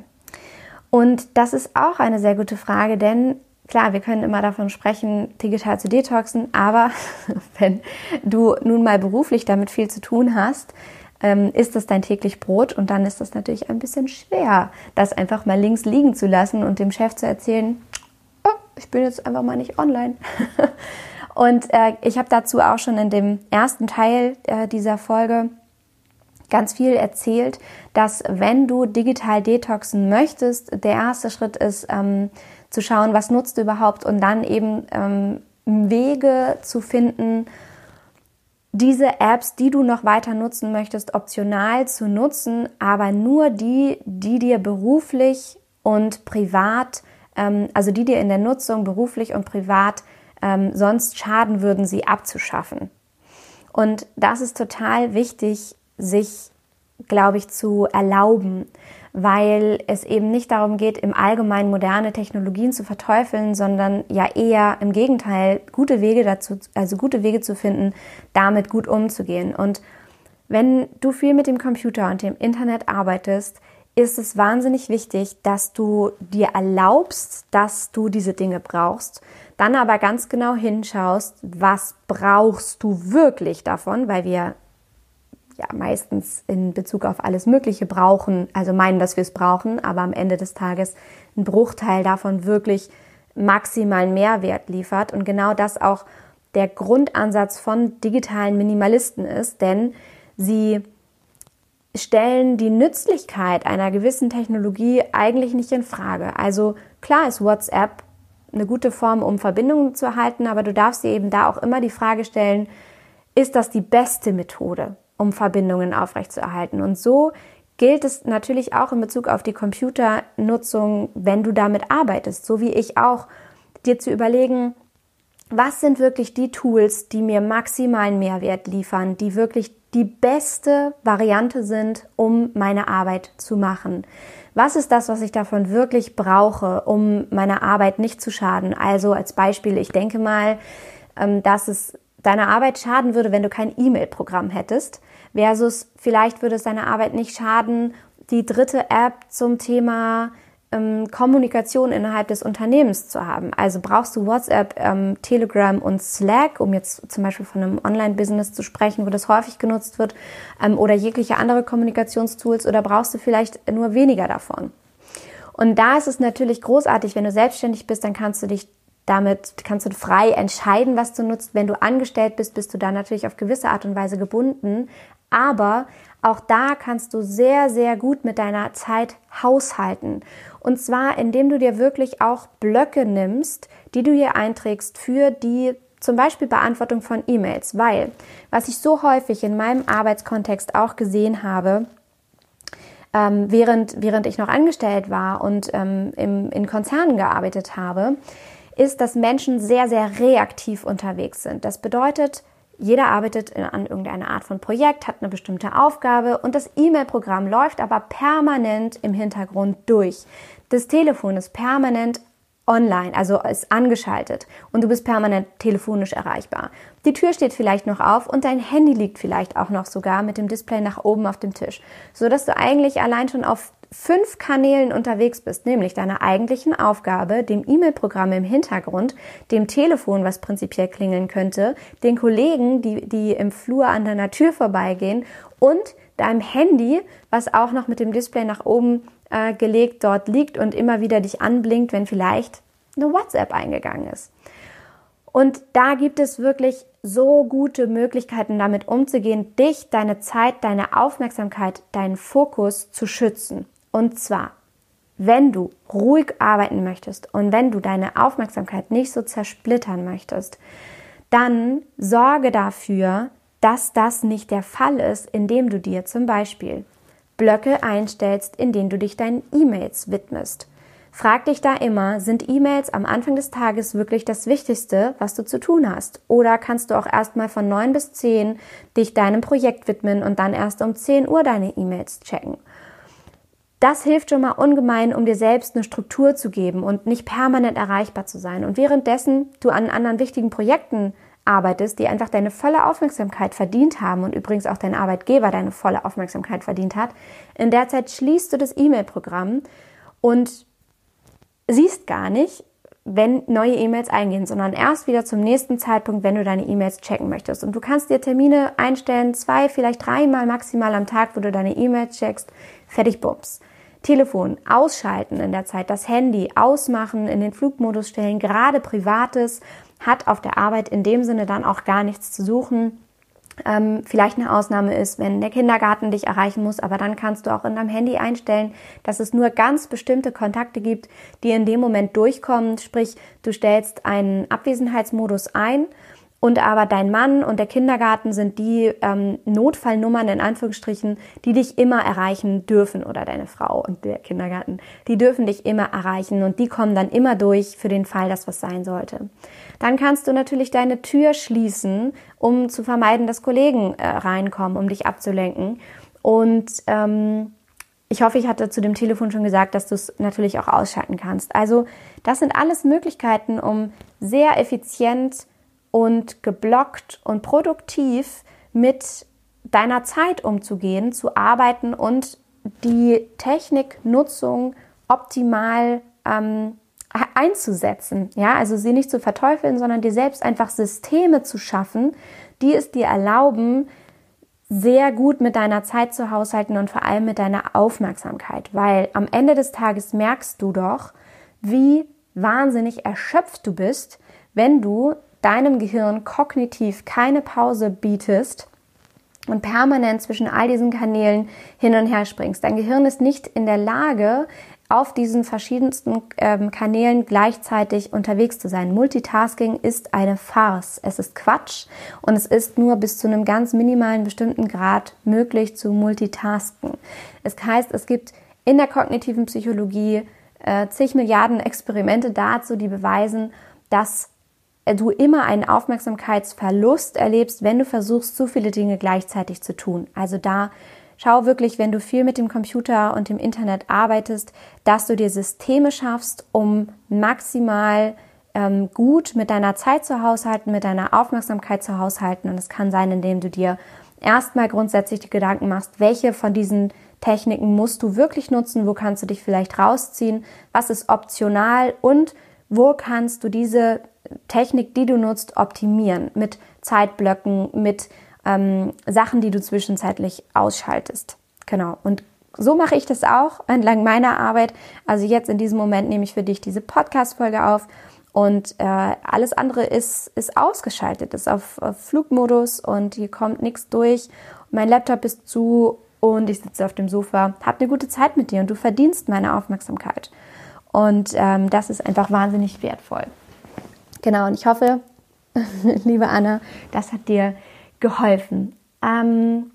Und das ist auch eine sehr gute Frage, denn klar, wir können immer davon sprechen, digital zu detoxen, aber wenn du nun mal beruflich damit viel zu tun hast, ähm, ist das dein täglich Brot und dann ist das natürlich ein bisschen schwer, das einfach mal links liegen zu lassen und dem Chef zu erzählen, oh, ich bin jetzt einfach mal nicht online. Und äh, ich habe dazu auch schon in dem ersten Teil äh, dieser Folge ganz viel erzählt, dass wenn du digital detoxen möchtest, der erste Schritt ist ähm, zu schauen, was nutzt du überhaupt und dann eben ähm, Wege zu finden, diese Apps, die du noch weiter nutzen möchtest, optional zu nutzen, aber nur die, die dir beruflich und privat, ähm, also die dir in der Nutzung beruflich und privat ähm, sonst schaden würden, sie abzuschaffen. Und das ist total wichtig, sich, glaube ich, zu erlauben, weil es eben nicht darum geht, im Allgemeinen moderne Technologien zu verteufeln, sondern ja eher im Gegenteil, gute Wege dazu, also gute Wege zu finden, damit gut umzugehen. Und wenn du viel mit dem Computer und dem Internet arbeitest, ist es wahnsinnig wichtig, dass du dir erlaubst, dass du diese Dinge brauchst, dann aber ganz genau hinschaust, was brauchst du wirklich davon, weil wir ja meistens in Bezug auf alles Mögliche brauchen, also meinen, dass wir es brauchen, aber am Ende des Tages ein Bruchteil davon wirklich maximalen Mehrwert liefert und genau das auch der Grundansatz von digitalen Minimalisten ist, denn sie stellen die Nützlichkeit einer gewissen Technologie eigentlich nicht in Frage. Also klar ist WhatsApp eine gute Form, um Verbindungen zu erhalten, aber du darfst dir eben da auch immer die Frage stellen, ist das die beste Methode, um Verbindungen aufrechtzuerhalten? Und so gilt es natürlich auch in Bezug auf die Computernutzung, wenn du damit arbeitest, so wie ich auch, dir zu überlegen, was sind wirklich die Tools, die mir maximalen Mehrwert liefern, die wirklich die beste Variante sind, um meine Arbeit zu machen. Was ist das, was ich davon wirklich brauche, um meiner Arbeit nicht zu schaden? Also als Beispiel, ich denke mal, ähm, dass es deiner Arbeit schaden würde, wenn du kein E-Mail-Programm hättest, versus vielleicht würde es deiner Arbeit nicht schaden, die dritte App zum Thema ähm, Kommunikation innerhalb des Unternehmens zu haben. Also brauchst du WhatsApp, ähm, Telegram und Slack, um jetzt zum Beispiel von einem Online-Business zu sprechen, wo das häufig genutzt wird, ähm, oder jegliche andere Kommunikationstools, oder brauchst du vielleicht nur weniger davon? Und da ist es natürlich großartig, wenn du selbstständig bist, dann kannst du dich damit kannst du frei entscheiden, was du nutzt. Wenn du angestellt bist, bist du da natürlich auf gewisse Art und Weise gebunden. Aber auch da kannst du sehr, sehr gut mit deiner Zeit haushalten. Und zwar, indem du dir wirklich auch Blöcke nimmst, die du hier einträgst für die zum Beispiel Beantwortung von E-Mails. Weil, was ich so häufig in meinem Arbeitskontext auch gesehen habe, ähm, während, während ich noch angestellt war und ähm, im, in Konzernen gearbeitet habe, ist, dass Menschen sehr, sehr reaktiv unterwegs sind. Das bedeutet, jeder arbeitet an irgendeiner Art von Projekt, hat eine bestimmte Aufgabe und das E-Mail-Programm läuft aber permanent im Hintergrund durch. Das Telefon ist permanent online, also ist angeschaltet und du bist permanent telefonisch erreichbar. Die Tür steht vielleicht noch auf und dein Handy liegt vielleicht auch noch sogar mit dem Display nach oben auf dem Tisch, so dass du eigentlich allein schon auf fünf Kanälen unterwegs bist, nämlich deiner eigentlichen Aufgabe, dem E-Mail-Programm im Hintergrund, dem Telefon, was prinzipiell klingeln könnte, den Kollegen, die, die im Flur an deiner Tür vorbeigehen und deinem Handy, was auch noch mit dem Display nach oben äh, gelegt dort liegt und immer wieder dich anblinkt, wenn vielleicht eine WhatsApp eingegangen ist. Und da gibt es wirklich so gute Möglichkeiten, damit umzugehen, dich, deine Zeit, deine Aufmerksamkeit, deinen Fokus zu schützen. Und zwar, wenn du ruhig arbeiten möchtest und wenn du deine Aufmerksamkeit nicht so zersplittern möchtest, dann sorge dafür, dass das nicht der Fall ist, indem du dir zum Beispiel Blöcke einstellst, in denen du dich deinen E-Mails widmest. Frag dich da immer, sind E-Mails am Anfang des Tages wirklich das Wichtigste, was du zu tun hast? Oder kannst du auch erstmal von neun bis zehn dich deinem Projekt widmen und dann erst um 10 Uhr deine E-Mails checken? Das hilft schon mal ungemein, um dir selbst eine Struktur zu geben und nicht permanent erreichbar zu sein. Und währenddessen du an anderen wichtigen Projekten arbeitest, die einfach deine volle Aufmerksamkeit verdient haben und übrigens auch dein Arbeitgeber deine volle Aufmerksamkeit verdient hat, in der Zeit schließt du das E-Mail-Programm und siehst gar nicht, wenn neue E-Mails eingehen, sondern erst wieder zum nächsten Zeitpunkt, wenn du deine E-Mails checken möchtest. Und du kannst dir Termine einstellen, zwei, vielleicht dreimal maximal am Tag, wo du deine E-Mails checkst, fertig bums. Telefon ausschalten in der Zeit, das Handy ausmachen, in den Flugmodus stellen, gerade privates hat auf der Arbeit in dem Sinne dann auch gar nichts zu suchen. Ähm, vielleicht eine Ausnahme ist, wenn der Kindergarten dich erreichen muss, aber dann kannst du auch in deinem Handy einstellen, dass es nur ganz bestimmte Kontakte gibt, die in dem Moment durchkommen. Sprich, du stellst einen Abwesenheitsmodus ein und aber dein Mann und der Kindergarten sind die ähm, Notfallnummern in Anführungsstrichen, die dich immer erreichen dürfen oder deine Frau und der Kindergarten, die dürfen dich immer erreichen und die kommen dann immer durch für den Fall, dass was sein sollte. Dann kannst du natürlich deine Tür schließen, um zu vermeiden, dass Kollegen äh, reinkommen, um dich abzulenken. Und ähm, ich hoffe, ich hatte zu dem Telefon schon gesagt, dass du es natürlich auch ausschalten kannst. Also das sind alles Möglichkeiten, um sehr effizient und geblockt und produktiv mit deiner Zeit umzugehen, zu arbeiten und die Techniknutzung optimal ähm, einzusetzen. Ja, also sie nicht zu verteufeln, sondern dir selbst einfach Systeme zu schaffen, die es dir erlauben, sehr gut mit deiner Zeit zu haushalten und vor allem mit deiner Aufmerksamkeit, weil am Ende des Tages merkst du doch, wie wahnsinnig erschöpft du bist, wenn du deinem Gehirn kognitiv keine Pause bietest und permanent zwischen all diesen Kanälen hin und her springst. Dein Gehirn ist nicht in der Lage, auf diesen verschiedensten ähm, Kanälen gleichzeitig unterwegs zu sein. Multitasking ist eine Farce. Es ist Quatsch und es ist nur bis zu einem ganz minimalen bestimmten Grad möglich zu multitasken. Es heißt, es gibt in der kognitiven Psychologie äh, zig Milliarden Experimente dazu, die beweisen, dass du immer einen Aufmerksamkeitsverlust erlebst, wenn du versuchst, zu viele Dinge gleichzeitig zu tun. Also da schau wirklich, wenn du viel mit dem Computer und dem Internet arbeitest, dass du dir Systeme schaffst, um maximal ähm, gut mit deiner Zeit zu haushalten, mit deiner Aufmerksamkeit zu haushalten. Und es kann sein, indem du dir erstmal grundsätzlich die Gedanken machst, welche von diesen Techniken musst du wirklich nutzen, wo kannst du dich vielleicht rausziehen, was ist optional und wo kannst du diese Technik, die du nutzt, optimieren mit Zeitblöcken, mit ähm, Sachen, die du zwischenzeitlich ausschaltest. Genau. Und so mache ich das auch entlang meiner Arbeit. Also jetzt in diesem Moment nehme ich für dich diese Podcast-Folge auf und äh, alles andere ist, ist ausgeschaltet, ist auf, auf Flugmodus und hier kommt nichts durch. Mein Laptop ist zu und ich sitze auf dem Sofa, habe eine gute Zeit mit dir und du verdienst meine Aufmerksamkeit. Und ähm, das ist einfach wahnsinnig wertvoll. Genau, und ich hoffe, liebe Anna, das hat dir geholfen. Ähm,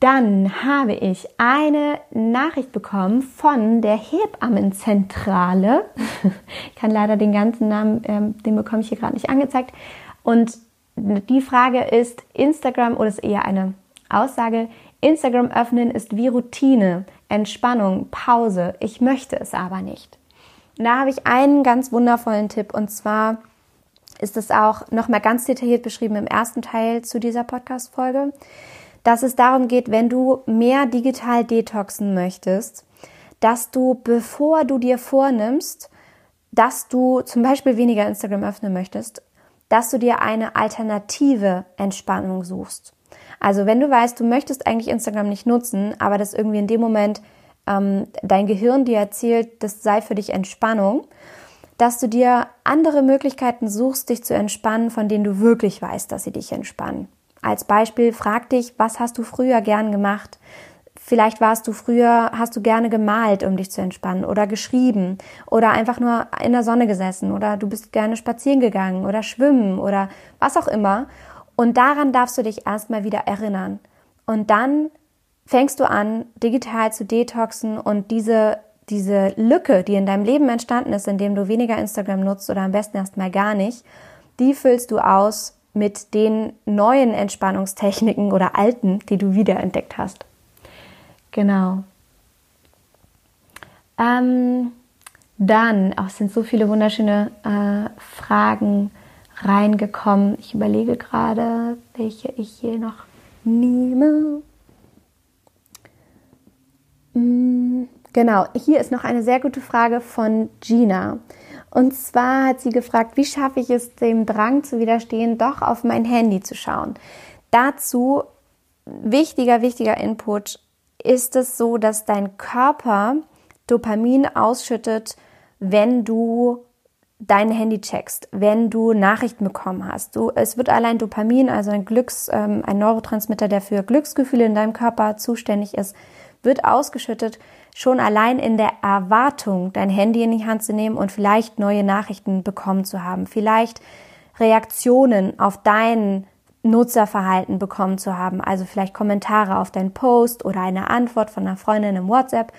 dann habe ich eine Nachricht bekommen von der Hebammenzentrale. ich kann leider den ganzen Namen, ähm, den bekomme ich hier gerade nicht angezeigt. Und die Frage ist, Instagram oder ist eher eine Aussage, Instagram öffnen ist wie Routine, Entspannung, Pause. Ich möchte es aber nicht. Und da habe ich einen ganz wundervollen Tipp und zwar ist es auch nochmal ganz detailliert beschrieben im ersten Teil zu dieser Podcast-Folge, dass es darum geht, wenn du mehr digital detoxen möchtest, dass du, bevor du dir vornimmst, dass du zum Beispiel weniger Instagram öffnen möchtest, dass du dir eine alternative Entspannung suchst. Also wenn du weißt, du möchtest eigentlich Instagram nicht nutzen, aber das irgendwie in dem Moment ähm, dein Gehirn dir erzählt, das sei für dich Entspannung, dass du dir andere Möglichkeiten suchst, dich zu entspannen, von denen du wirklich weißt, dass sie dich entspannen. Als Beispiel frag dich, was hast du früher gern gemacht? Vielleicht warst du früher, hast du gerne gemalt, um dich zu entspannen oder geschrieben oder einfach nur in der Sonne gesessen oder du bist gerne spazieren gegangen oder schwimmen oder was auch immer. Und daran darfst du dich erstmal wieder erinnern. Und dann fängst du an, digital zu detoxen und diese diese Lücke, die in deinem Leben entstanden ist, indem du weniger Instagram nutzt oder am besten erstmal gar nicht, die füllst du aus mit den neuen Entspannungstechniken oder alten, die du wiederentdeckt hast. Genau. Ähm, dann, auch sind so viele wunderschöne äh, Fragen reingekommen. Ich überlege gerade, welche ich hier noch nehme. Hm. Genau, hier ist noch eine sehr gute Frage von Gina. Und zwar hat sie gefragt, wie schaffe ich es, dem Drang zu widerstehen, doch auf mein Handy zu schauen. Dazu wichtiger, wichtiger Input ist es so, dass dein Körper Dopamin ausschüttet, wenn du dein Handy checkst, wenn du Nachrichten bekommen hast. Du, es wird allein Dopamin, also ein Glücks, ähm, ein Neurotransmitter, der für Glücksgefühle in deinem Körper zuständig ist, wird ausgeschüttet, schon allein in der Erwartung, dein Handy in die Hand zu nehmen und vielleicht neue Nachrichten bekommen zu haben. Vielleicht Reaktionen auf dein Nutzerverhalten bekommen zu haben, also vielleicht Kommentare auf deinen Post oder eine Antwort von einer Freundin im WhatsApp,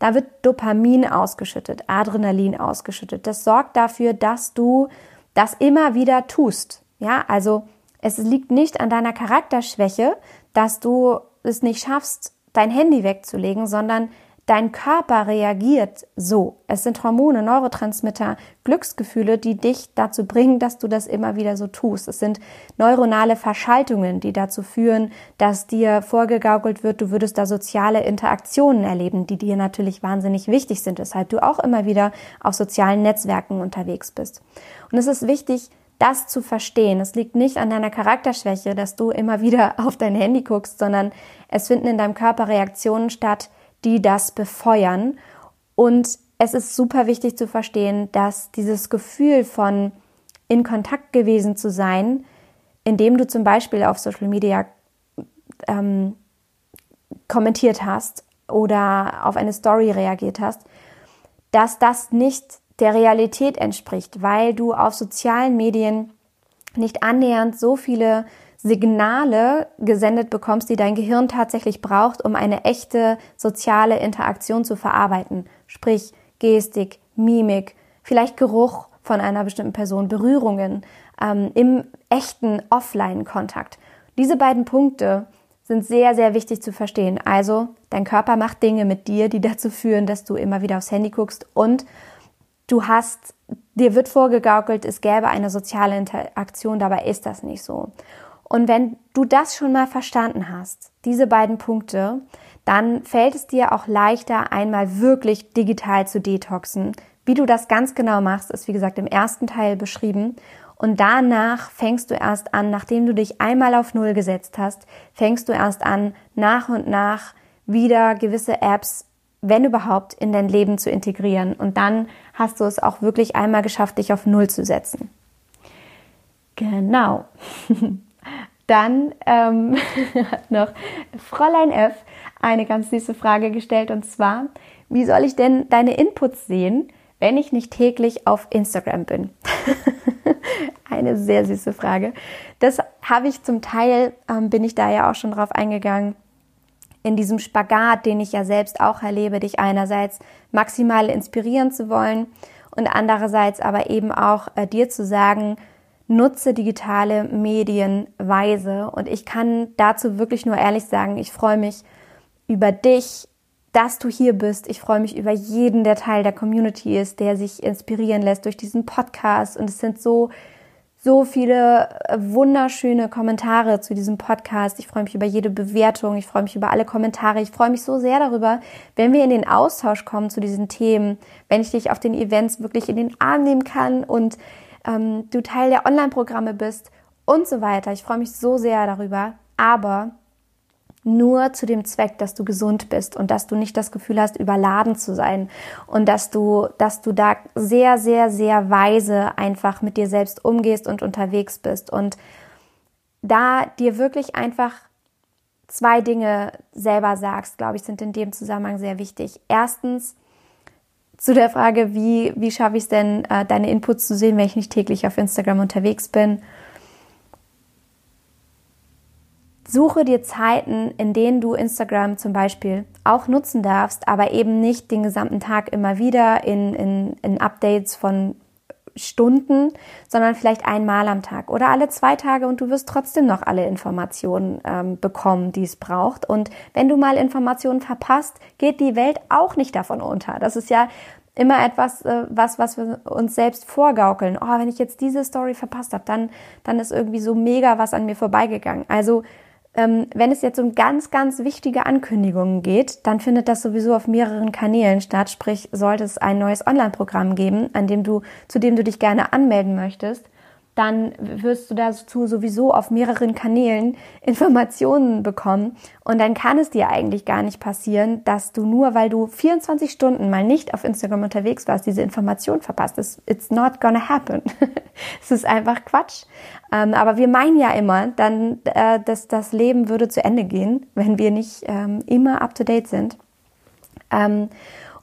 da wird Dopamin ausgeschüttet, Adrenalin ausgeschüttet. Das sorgt dafür, dass du das immer wieder tust. Ja, also es liegt nicht an deiner Charakterschwäche, dass du es nicht schaffst, dein Handy wegzulegen, sondern Dein Körper reagiert so. Es sind Hormone, Neurotransmitter, Glücksgefühle, die dich dazu bringen, dass du das immer wieder so tust. Es sind neuronale Verschaltungen, die dazu führen, dass dir vorgegaukelt wird, du würdest da soziale Interaktionen erleben, die dir natürlich wahnsinnig wichtig sind, weshalb du auch immer wieder auf sozialen Netzwerken unterwegs bist. Und es ist wichtig, das zu verstehen. Es liegt nicht an deiner Charakterschwäche, dass du immer wieder auf dein Handy guckst, sondern es finden in deinem Körper Reaktionen statt, die das befeuern. Und es ist super wichtig zu verstehen, dass dieses Gefühl von in Kontakt gewesen zu sein, indem du zum Beispiel auf Social Media ähm, kommentiert hast oder auf eine Story reagiert hast, dass das nicht der Realität entspricht, weil du auf sozialen Medien nicht annähernd so viele Signale gesendet bekommst, die dein Gehirn tatsächlich braucht, um eine echte soziale Interaktion zu verarbeiten. Sprich Gestik, Mimik, vielleicht Geruch von einer bestimmten Person, Berührungen ähm, im echten Offline-Kontakt. Diese beiden Punkte sind sehr, sehr wichtig zu verstehen. Also, dein Körper macht Dinge mit dir, die dazu führen, dass du immer wieder aufs Handy guckst und du hast, dir wird vorgegaukelt, es gäbe eine soziale Interaktion, dabei ist das nicht so. Und wenn du das schon mal verstanden hast, diese beiden Punkte, dann fällt es dir auch leichter, einmal wirklich digital zu detoxen. Wie du das ganz genau machst, ist wie gesagt im ersten Teil beschrieben. Und danach fängst du erst an, nachdem du dich einmal auf Null gesetzt hast, fängst du erst an, nach und nach wieder gewisse Apps, wenn überhaupt, in dein Leben zu integrieren. Und dann hast du es auch wirklich einmal geschafft, dich auf Null zu setzen. Genau. Dann ähm, hat noch Fräulein F eine ganz süße Frage gestellt und zwar, wie soll ich denn deine Inputs sehen, wenn ich nicht täglich auf Instagram bin? eine sehr süße Frage. Das habe ich zum Teil, ähm, bin ich da ja auch schon drauf eingegangen, in diesem Spagat, den ich ja selbst auch erlebe, dich einerseits maximal inspirieren zu wollen und andererseits aber eben auch äh, dir zu sagen, nutze digitale Medien weise. Und ich kann dazu wirklich nur ehrlich sagen, ich freue mich über dich, dass du hier bist. Ich freue mich über jeden, der Teil der Community ist, der sich inspirieren lässt durch diesen Podcast. Und es sind so, so viele äh, wunderschöne Kommentare zu diesem Podcast. Ich freue mich über jede Bewertung. Ich freue mich über alle Kommentare. Ich freue mich so sehr darüber, wenn wir in den Austausch kommen zu diesen Themen, wenn ich dich auf den Events wirklich in den Arm nehmen kann und ähm, du Teil der Online-Programme bist und so weiter. Ich freue mich so sehr darüber, aber nur zu dem Zweck, dass du gesund bist und dass du nicht das Gefühl hast, überladen zu sein und dass du, dass du da sehr, sehr, sehr weise einfach mit dir selbst umgehst und unterwegs bist und da dir wirklich einfach zwei Dinge selber sagst, glaube ich, sind in dem Zusammenhang sehr wichtig. Erstens, zu der Frage, wie, wie schaffe ich es denn, äh, deine Inputs zu sehen, wenn ich nicht täglich auf Instagram unterwegs bin. Suche dir Zeiten, in denen du Instagram zum Beispiel auch nutzen darfst, aber eben nicht den gesamten Tag immer wieder in, in, in Updates von Stunden, sondern vielleicht einmal am Tag oder alle zwei Tage und du wirst trotzdem noch alle Informationen ähm, bekommen, die es braucht. Und wenn du mal Informationen verpasst, geht die Welt auch nicht davon unter. Das ist ja immer etwas, äh, was, was wir uns selbst vorgaukeln. Oh, wenn ich jetzt diese Story verpasst habe, dann, dann ist irgendwie so mega was an mir vorbeigegangen. Also wenn es jetzt um ganz, ganz wichtige Ankündigungen geht, dann findet das sowieso auf mehreren Kanälen statt. Sprich, sollte es ein neues Online-Programm geben, an dem du, zu dem du dich gerne anmelden möchtest, dann wirst du dazu sowieso auf mehreren Kanälen Informationen bekommen. Und dann kann es dir eigentlich gar nicht passieren, dass du nur, weil du 24 Stunden mal nicht auf Instagram unterwegs warst, diese Information verpasst. It's not gonna happen. es ist einfach Quatsch. Ähm, aber wir meinen ja immer, dann, äh, dass das Leben würde zu Ende gehen, wenn wir nicht ähm, immer up to date sind.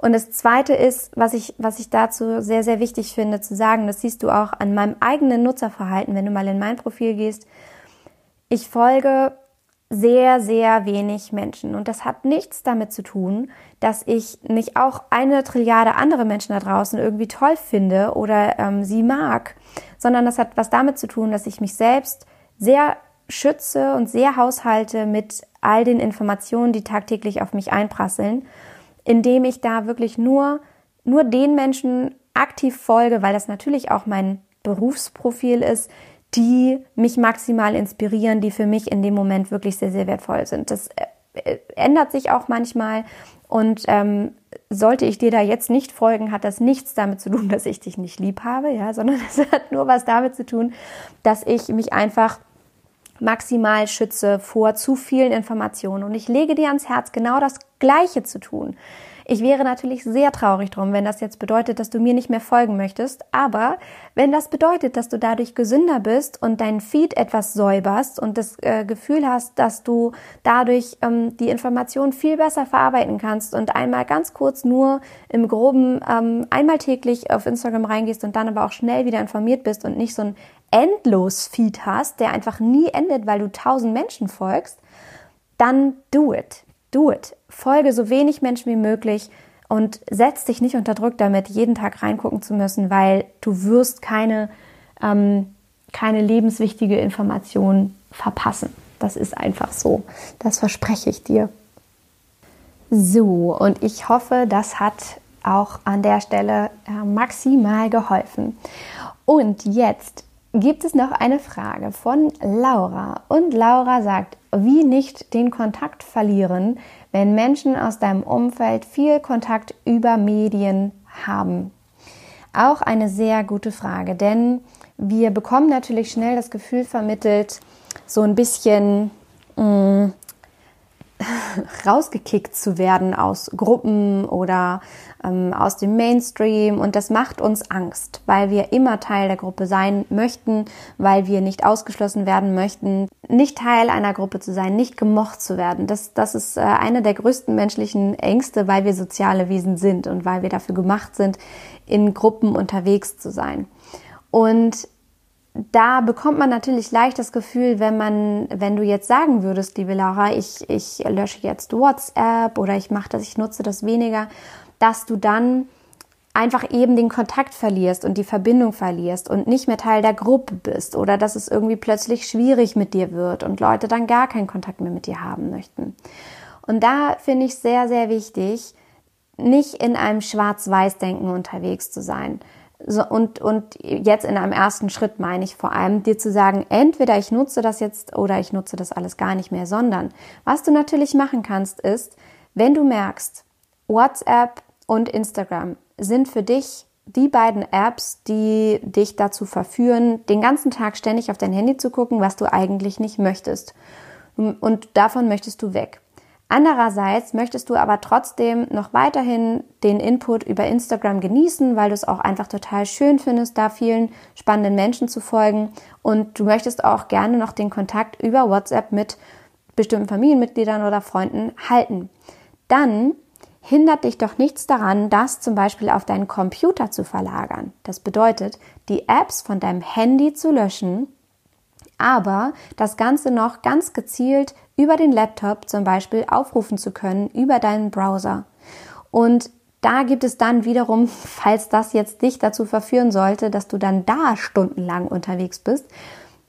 Und das Zweite ist, was ich, was ich dazu sehr, sehr wichtig finde zu sagen, das siehst du auch an meinem eigenen Nutzerverhalten, wenn du mal in mein Profil gehst. Ich folge sehr, sehr wenig Menschen. Und das hat nichts damit zu tun, dass ich nicht auch eine Trilliarde andere Menschen da draußen irgendwie toll finde oder ähm, sie mag, sondern das hat was damit zu tun, dass ich mich selbst sehr schütze und sehr haushalte mit all den Informationen, die tagtäglich auf mich einprasseln, indem ich da wirklich nur, nur den Menschen aktiv folge, weil das natürlich auch mein Berufsprofil ist, die mich maximal inspirieren, die für mich in dem Moment wirklich sehr, sehr wertvoll sind. Das äh, ändert sich auch manchmal und ähm, sollte ich dir da jetzt nicht folgen, hat das nichts damit zu tun, dass ich dich nicht lieb habe, ja, sondern es hat nur was damit zu tun, dass ich mich einfach maximal schütze vor zu vielen Informationen. Und ich lege dir ans Herz, genau das Gleiche zu tun. Ich wäre natürlich sehr traurig drum, wenn das jetzt bedeutet, dass du mir nicht mehr folgen möchtest. Aber wenn das bedeutet, dass du dadurch gesünder bist und deinen Feed etwas säuberst und das äh, Gefühl hast, dass du dadurch ähm, die Information viel besser verarbeiten kannst und einmal ganz kurz nur im Groben ähm, einmal täglich auf Instagram reingehst und dann aber auch schnell wieder informiert bist und nicht so ein endlos Feed hast, der einfach nie endet, weil du tausend Menschen folgst, dann do it do it. Folge so wenig Menschen wie möglich und setz dich nicht unter Druck damit, jeden Tag reingucken zu müssen, weil du wirst keine, ähm, keine lebenswichtige Information verpassen. Das ist einfach so. Das verspreche ich dir. So, und ich hoffe, das hat auch an der Stelle äh, maximal geholfen. Und jetzt gibt es noch eine Frage von Laura. Und Laura sagt, wie nicht den Kontakt verlieren, wenn Menschen aus deinem Umfeld viel Kontakt über Medien haben? Auch eine sehr gute Frage, denn wir bekommen natürlich schnell das Gefühl vermittelt, so ein bisschen mh, mm, rausgekickt zu werden aus Gruppen oder ähm, aus dem Mainstream und das macht uns Angst, weil wir immer Teil der Gruppe sein möchten, weil wir nicht ausgeschlossen werden möchten, nicht Teil einer Gruppe zu sein, nicht gemocht zu werden. Das, das ist äh, eine der größten menschlichen Ängste, weil wir soziale Wesen sind und weil wir dafür gemacht sind, in Gruppen unterwegs zu sein. Und da bekommt man natürlich leicht das Gefühl, wenn man, wenn du jetzt sagen würdest, liebe Laura, ich, ich lösche jetzt WhatsApp oder ich mache das, ich nutze das weniger, dass du dann einfach eben den Kontakt verlierst und die Verbindung verlierst und nicht mehr Teil der Gruppe bist oder dass es irgendwie plötzlich schwierig mit dir wird und Leute dann gar keinen Kontakt mehr mit dir haben möchten. Und da finde ich sehr, sehr wichtig, nicht in einem Schwarz-Weiß-Denken unterwegs zu sein, so, und, und jetzt in einem ersten Schritt meine ich vor allem, dir zu sagen, entweder ich nutze das jetzt oder ich nutze das alles gar nicht mehr, sondern was du natürlich machen kannst, ist, wenn du merkst, WhatsApp und Instagram sind für dich die beiden Apps, die dich dazu verführen, den ganzen Tag ständig auf dein Handy zu gucken, was du eigentlich nicht möchtest. Und davon möchtest du weg. Andererseits möchtest du aber trotzdem noch weiterhin den Input über Instagram genießen, weil du es auch einfach total schön findest, da vielen spannenden Menschen zu folgen. Und du möchtest auch gerne noch den Kontakt über WhatsApp mit bestimmten Familienmitgliedern oder Freunden halten. Dann hindert dich doch nichts daran, das zum Beispiel auf deinen Computer zu verlagern. Das bedeutet, die Apps von deinem Handy zu löschen aber das Ganze noch ganz gezielt über den Laptop zum Beispiel aufrufen zu können, über deinen Browser. Und da gibt es dann wiederum, falls das jetzt dich dazu verführen sollte, dass du dann da stundenlang unterwegs bist,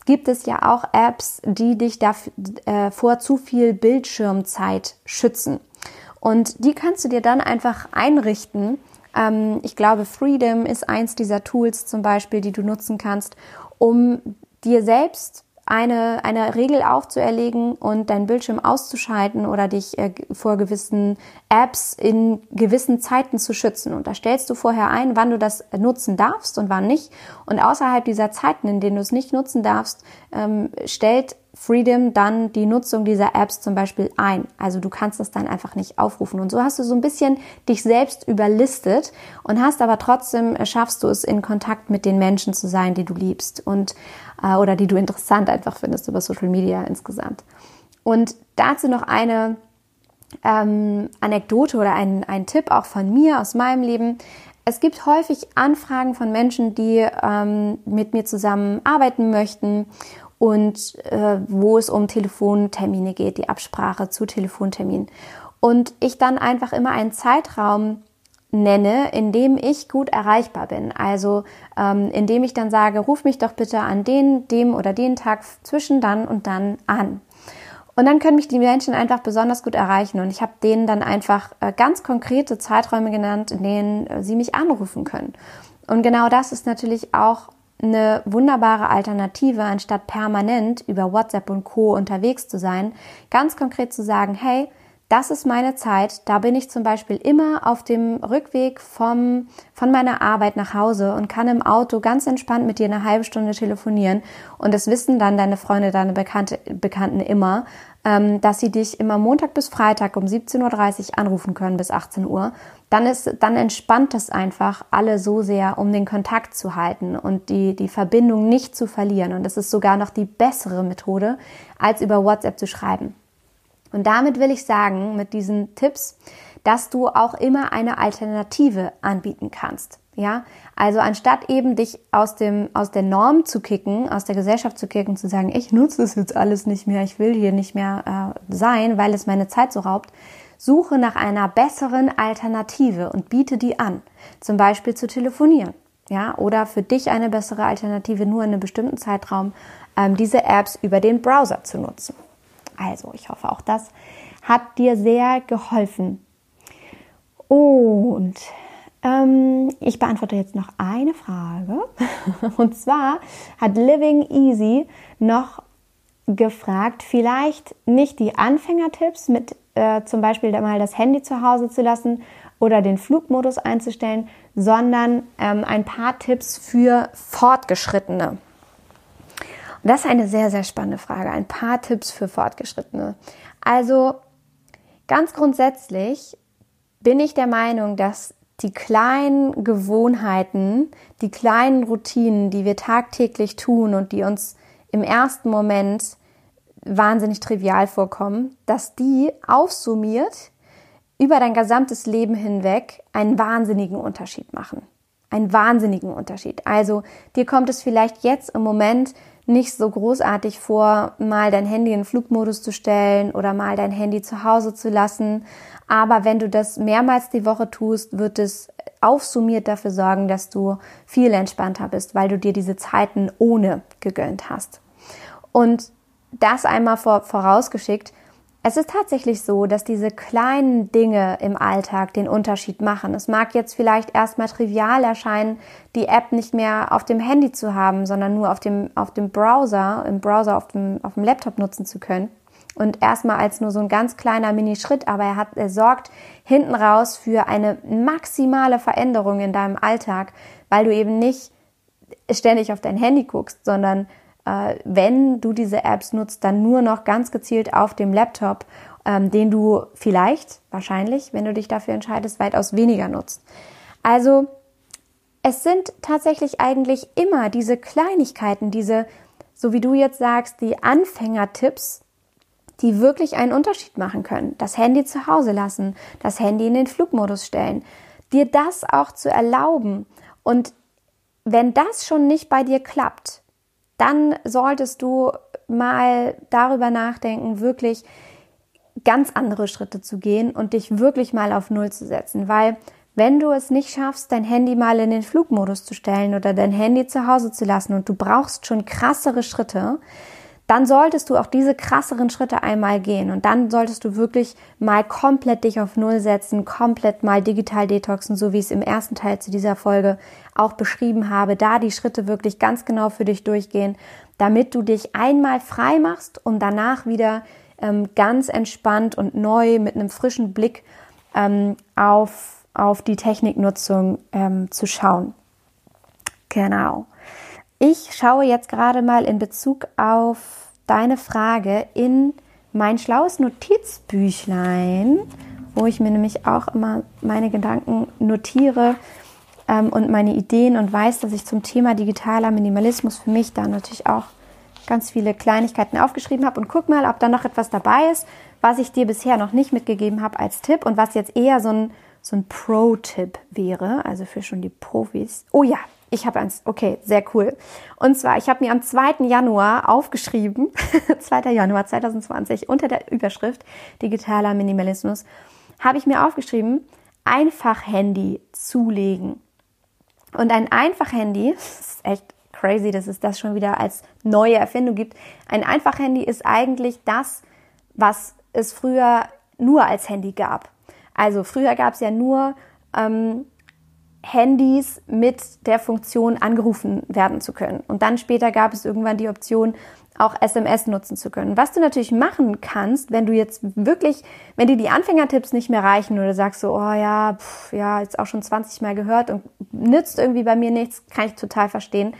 gibt es ja auch Apps, die dich dafür, äh, vor zu viel Bildschirmzeit schützen. Und die kannst du dir dann einfach einrichten. Ähm, ich glaube, Freedom ist eins dieser Tools zum Beispiel, die du nutzen kannst, um dir selbst eine, eine Regel aufzuerlegen und deinen Bildschirm auszuschalten oder dich äh, vor gewissen Apps in gewissen Zeiten zu schützen. Und da stellst du vorher ein, wann du das nutzen darfst und wann nicht. Und außerhalb dieser Zeiten, in denen du es nicht nutzen darfst, ähm, stellt Freedom dann die Nutzung dieser Apps zum Beispiel ein. Also du kannst das dann einfach nicht aufrufen. Und so hast du so ein bisschen dich selbst überlistet und hast aber trotzdem äh, schaffst du es, in Kontakt mit den Menschen zu sein, die du liebst und äh, oder die du interessant einfach findest über Social Media insgesamt. Und dazu noch eine ähm, Anekdote oder ein, ein Tipp auch von mir aus meinem Leben. Es gibt häufig Anfragen von Menschen, die ähm, mit mir zusammen arbeiten möchten und äh, wo es um Telefontermine geht, die Absprache zu Telefonterminen. Und ich dann einfach immer einen Zeitraum nenne, in dem ich gut erreichbar bin. Also ähm, indem ich dann sage, ruf mich doch bitte an den, dem oder den Tag zwischen dann und dann an. Und dann können mich die Menschen einfach besonders gut erreichen. Und ich habe denen dann einfach äh, ganz konkrete Zeiträume genannt, in denen äh, sie mich anrufen können. Und genau das ist natürlich auch eine wunderbare Alternative, anstatt permanent über WhatsApp und Co unterwegs zu sein, ganz konkret zu sagen, hey, das ist meine Zeit. Da bin ich zum Beispiel immer auf dem Rückweg vom, von meiner Arbeit nach Hause und kann im Auto ganz entspannt mit dir eine halbe Stunde telefonieren. Und das wissen dann deine Freunde, deine Bekannte, Bekannten immer, ähm, dass sie dich immer Montag bis Freitag um 17.30 Uhr anrufen können bis 18 Uhr. Dann ist, dann entspannt es einfach alle so sehr, um den Kontakt zu halten und die, die Verbindung nicht zu verlieren. Und es ist sogar noch die bessere Methode, als über WhatsApp zu schreiben. Und damit will ich sagen, mit diesen Tipps, dass du auch immer eine Alternative anbieten kannst. Ja, also anstatt eben dich aus dem, aus der Norm zu kicken, aus der Gesellschaft zu kicken, zu sagen, ich nutze das jetzt alles nicht mehr, ich will hier nicht mehr äh, sein, weil es meine Zeit so raubt, suche nach einer besseren Alternative und biete die an. Zum Beispiel zu telefonieren. Ja, oder für dich eine bessere Alternative, nur in einem bestimmten Zeitraum ähm, diese Apps über den Browser zu nutzen. Also, ich hoffe, auch das hat dir sehr geholfen. Und ähm, ich beantworte jetzt noch eine Frage. Und zwar hat Living Easy noch gefragt, vielleicht nicht die Anfängertipps mit äh, zum Beispiel mal das Handy zu Hause zu lassen oder den Flugmodus einzustellen, sondern ähm, ein paar Tipps für Fortgeschrittene. Und das ist eine sehr, sehr spannende Frage. Ein paar Tipps für Fortgeschrittene. Also ganz grundsätzlich bin ich der Meinung, dass die kleinen Gewohnheiten, die kleinen Routinen, die wir tagtäglich tun und die uns im ersten Moment wahnsinnig trivial vorkommen, dass die aufsummiert über dein gesamtes Leben hinweg einen wahnsinnigen Unterschied machen. Einen wahnsinnigen Unterschied. Also dir kommt es vielleicht jetzt im Moment nicht so großartig vor, mal dein Handy in Flugmodus zu stellen oder mal dein Handy zu Hause zu lassen. Aber wenn du das mehrmals die Woche tust, wird es aufsummiert dafür sorgen, dass du viel entspannter bist, weil du dir diese Zeiten ohne gegönnt hast. Und das einmal vor, vorausgeschickt, es ist tatsächlich so, dass diese kleinen Dinge im Alltag den Unterschied machen. Es mag jetzt vielleicht erstmal trivial erscheinen, die App nicht mehr auf dem Handy zu haben, sondern nur auf dem, auf dem Browser, im Browser auf dem, auf dem Laptop nutzen zu können. Und erstmal als nur so ein ganz kleiner Mini-Schritt, aber er hat, er sorgt hinten raus für eine maximale Veränderung in deinem Alltag, weil du eben nicht ständig auf dein Handy guckst, sondern wenn du diese Apps nutzt, dann nur noch ganz gezielt auf dem Laptop, ähm, den du vielleicht, wahrscheinlich, wenn du dich dafür entscheidest, weitaus weniger nutzt. Also es sind tatsächlich eigentlich immer diese Kleinigkeiten, diese, so wie du jetzt sagst, die Anfängertipps, die wirklich einen Unterschied machen können. Das Handy zu Hause lassen, das Handy in den Flugmodus stellen, dir das auch zu erlauben. Und wenn das schon nicht bei dir klappt, dann solltest du mal darüber nachdenken, wirklich ganz andere Schritte zu gehen und dich wirklich mal auf Null zu setzen, weil wenn du es nicht schaffst, dein Handy mal in den Flugmodus zu stellen oder dein Handy zu Hause zu lassen und du brauchst schon krassere Schritte, dann solltest du auch diese krasseren Schritte einmal gehen und dann solltest du wirklich mal komplett dich auf Null setzen, komplett mal digital detoxen, so wie ich es im ersten Teil zu dieser Folge auch beschrieben habe, da die Schritte wirklich ganz genau für dich durchgehen, damit du dich einmal frei machst, um danach wieder ähm, ganz entspannt und neu mit einem frischen Blick ähm, auf, auf die Techniknutzung ähm, zu schauen. Genau. Ich schaue jetzt gerade mal in Bezug auf deine Frage in mein schlaues Notizbüchlein, wo ich mir nämlich auch immer meine Gedanken notiere ähm, und meine Ideen und weiß, dass ich zum Thema digitaler Minimalismus für mich da natürlich auch ganz viele Kleinigkeiten aufgeschrieben habe und guck mal, ob da noch etwas dabei ist, was ich dir bisher noch nicht mitgegeben habe als Tipp und was jetzt eher so ein, so ein Pro-Tipp wäre, also für schon die Profis. Oh ja, ich habe eins. Okay, sehr cool. Und zwar, ich habe mir am 2. Januar aufgeschrieben, 2. Januar 2020, unter der Überschrift Digitaler Minimalismus, habe ich mir aufgeschrieben, einfach Handy zulegen. Und ein einfach Handy, das ist echt crazy, dass es das schon wieder als neue Erfindung gibt. Ein einfach Handy ist eigentlich das, was es früher nur als Handy gab. Also früher gab es ja nur ähm, Handys mit der Funktion angerufen werden zu können. Und dann später gab es irgendwann die Option, auch SMS nutzen zu können. Was du natürlich machen kannst, wenn du jetzt wirklich, wenn dir die Anfängertipps nicht mehr reichen oder sagst so, oh ja, pff, ja, jetzt auch schon 20 Mal gehört und nützt irgendwie bei mir nichts, kann ich total verstehen,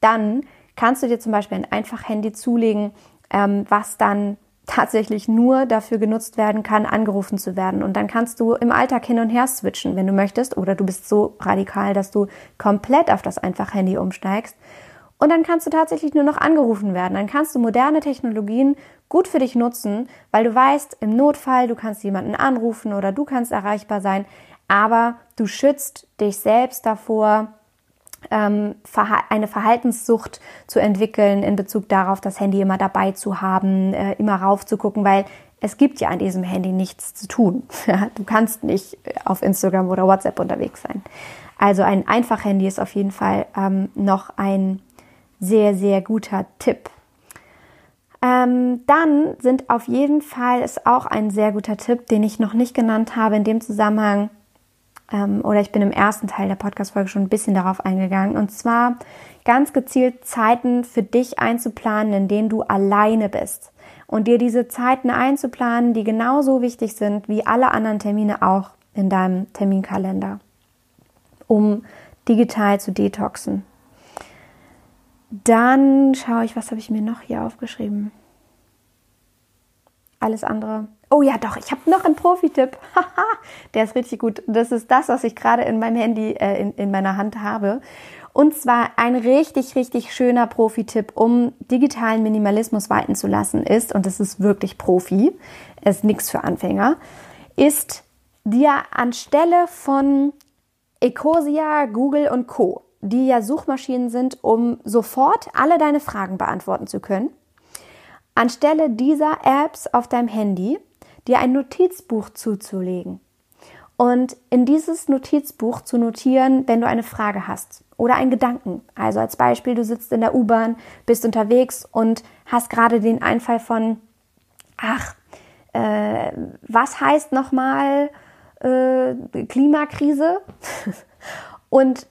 dann kannst du dir zum Beispiel ein einfach Handy zulegen, ähm, was dann tatsächlich nur dafür genutzt werden kann, angerufen zu werden. Und dann kannst du im Alltag hin und her switchen, wenn du möchtest, oder du bist so radikal, dass du komplett auf das einfach Handy umsteigst. Und dann kannst du tatsächlich nur noch angerufen werden. Dann kannst du moderne Technologien gut für dich nutzen, weil du weißt, im Notfall, du kannst jemanden anrufen oder du kannst erreichbar sein, aber du schützt dich selbst davor, eine Verhaltenssucht zu entwickeln in Bezug darauf, das Handy immer dabei zu haben, äh, immer rauf zu gucken, weil es gibt ja an diesem Handy nichts zu tun. du kannst nicht auf Instagram oder WhatsApp unterwegs sein. Also ein einfach Handy ist auf jeden Fall ähm, noch ein sehr, sehr guter Tipp. Ähm, dann sind auf jeden Fall ist auch ein sehr guter Tipp, den ich noch nicht genannt habe in dem Zusammenhang, ähm, oder ich bin im ersten Teil der Podcast-Folge schon ein bisschen darauf eingegangen. Und zwar ganz gezielt Zeiten für dich einzuplanen, in denen du alleine bist. Und dir diese Zeiten einzuplanen, die genauso wichtig sind wie alle anderen Termine auch in deinem Terminkalender, um digital zu detoxen. Dann schaue ich, was habe ich mir noch hier aufgeschrieben? Alles andere Oh ja, doch, ich habe noch einen Profi-Tipp. Der ist richtig gut. Das ist das, was ich gerade in meinem Handy, äh, in, in meiner Hand habe. Und zwar ein richtig, richtig schöner Profi-Tipp, um digitalen Minimalismus walten zu lassen, ist, und das ist wirklich Profi, ist nichts für Anfänger, ist dir anstelle von Ecosia, Google und Co., die ja Suchmaschinen sind, um sofort alle deine Fragen beantworten zu können, anstelle dieser Apps auf deinem Handy dir ein Notizbuch zuzulegen und in dieses Notizbuch zu notieren, wenn du eine Frage hast oder einen Gedanken. Also als Beispiel, du sitzt in der U-Bahn, bist unterwegs und hast gerade den Einfall von, ach, äh, was heißt nochmal äh, Klimakrise? und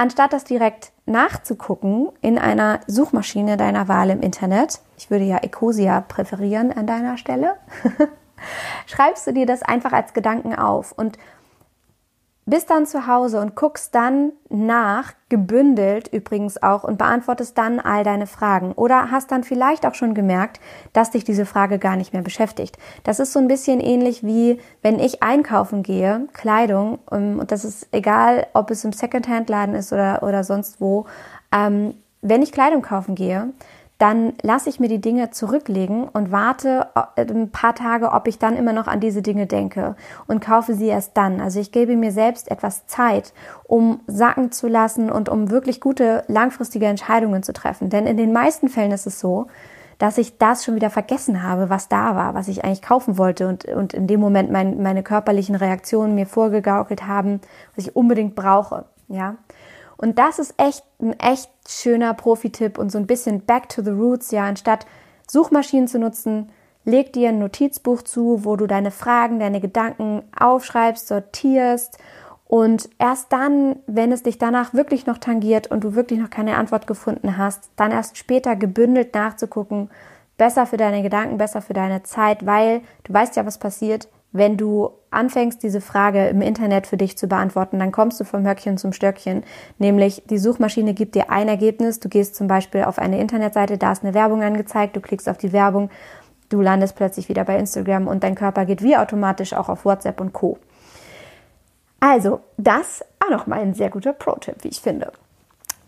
anstatt das direkt nachzugucken in einer Suchmaschine deiner Wahl im Internet, ich würde ja Ecosia präferieren an deiner Stelle, schreibst du dir das einfach als Gedanken auf. Und bist dann zu Hause und guckst dann nach, gebündelt übrigens auch, und beantwortest dann all deine Fragen. Oder hast dann vielleicht auch schon gemerkt, dass dich diese Frage gar nicht mehr beschäftigt. Das ist so ein bisschen ähnlich wie, wenn ich einkaufen gehe, Kleidung, ähm, und das ist egal, ob es im Secondhand-Laden ist oder, oder sonst wo, ähm, wenn ich Kleidung kaufen gehe, dann lasse ich mir die Dinge zurücklegen und warte äh, ein paar Tage, ob ich dann immer noch an diese Dinge denke und kaufe sie erst dann. Also ich gebe mir selbst etwas Zeit, um sacken zu lassen und um wirklich gute langfristige Entscheidungen zu treffen. Denn in den meisten Fällen ist es so, dass ich das schon wieder vergessen habe, was da war, was ich eigentlich kaufen wollte und, und in dem Moment mein, meine körperlichen Reaktionen mir vorgegaukelt haben, was ich unbedingt brauche. Ja. Und das ist echt ein echt schöner Profi-Tipp und so ein bisschen back to the roots, ja, anstatt Suchmaschinen zu nutzen, leg dir ein Notizbuch zu, wo du deine Fragen, deine Gedanken aufschreibst, sortierst und erst dann, wenn es dich danach wirklich noch tangiert und du wirklich noch keine Antwort gefunden hast, dann erst später gebündelt nachzugucken, besser für deine Gedanken, besser für deine Zeit, weil du weißt ja, was passiert, wenn du anfängst, diese Frage im Internet für dich zu beantworten, dann kommst du vom Höckchen zum Stöckchen. Nämlich die Suchmaschine gibt dir ein Ergebnis. Du gehst zum Beispiel auf eine Internetseite, da ist eine Werbung angezeigt, du klickst auf die Werbung, du landest plötzlich wieder bei Instagram und dein Körper geht wie automatisch auch auf WhatsApp und Co. Also, das auch nochmal ein sehr guter Pro-Tipp, wie ich finde.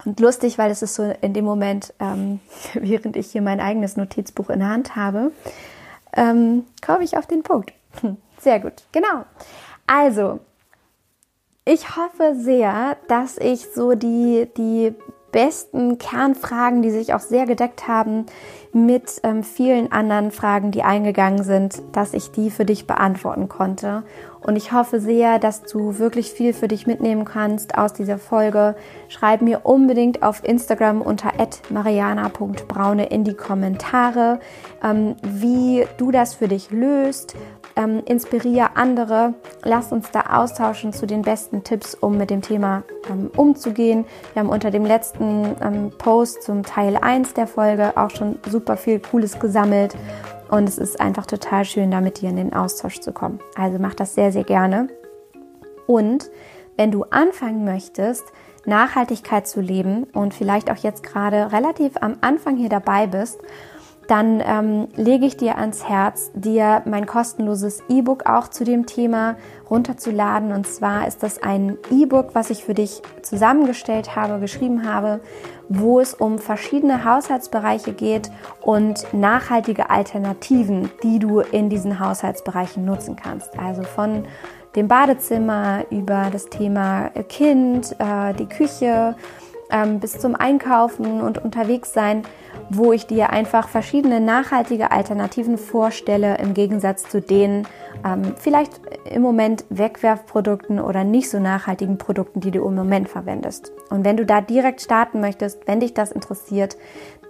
Und lustig, weil es ist so in dem Moment, ähm, während ich hier mein eigenes Notizbuch in der Hand habe, ähm, komme ich auf den Punkt. Sehr gut, genau. Also, ich hoffe sehr, dass ich so die, die besten Kernfragen, die sich auch sehr gedeckt haben mit ähm, vielen anderen Fragen, die eingegangen sind, dass ich die für dich beantworten konnte. Und ich hoffe sehr, dass du wirklich viel für dich mitnehmen kannst aus dieser Folge. Schreib mir unbedingt auf Instagram unter mariana.braune in die Kommentare, ähm, wie du das für dich löst, ähm, inspiriere andere. Lass uns da austauschen zu den besten Tipps, um mit dem Thema ähm, umzugehen. Wir haben unter dem letzten ähm, Post zum Teil 1 der Folge auch schon super viel Cooles gesammelt. Und es ist einfach total schön, da mit dir in den Austausch zu kommen. Also mach das sehr, sehr gerne. Und wenn du anfangen möchtest, Nachhaltigkeit zu leben und vielleicht auch jetzt gerade relativ am Anfang hier dabei bist dann ähm, lege ich dir ans Herz, dir mein kostenloses E-Book auch zu dem Thema runterzuladen. Und zwar ist das ein E-Book, was ich für dich zusammengestellt habe, geschrieben habe, wo es um verschiedene Haushaltsbereiche geht und nachhaltige Alternativen, die du in diesen Haushaltsbereichen nutzen kannst. Also von dem Badezimmer über das Thema Kind, äh, die Küche, ähm, bis zum Einkaufen und unterwegs sein, wo ich dir einfach verschiedene nachhaltige Alternativen vorstelle, im Gegensatz zu den ähm, vielleicht im Moment Wegwerfprodukten oder nicht so nachhaltigen Produkten, die du im Moment verwendest. Und wenn du da direkt starten möchtest, wenn dich das interessiert,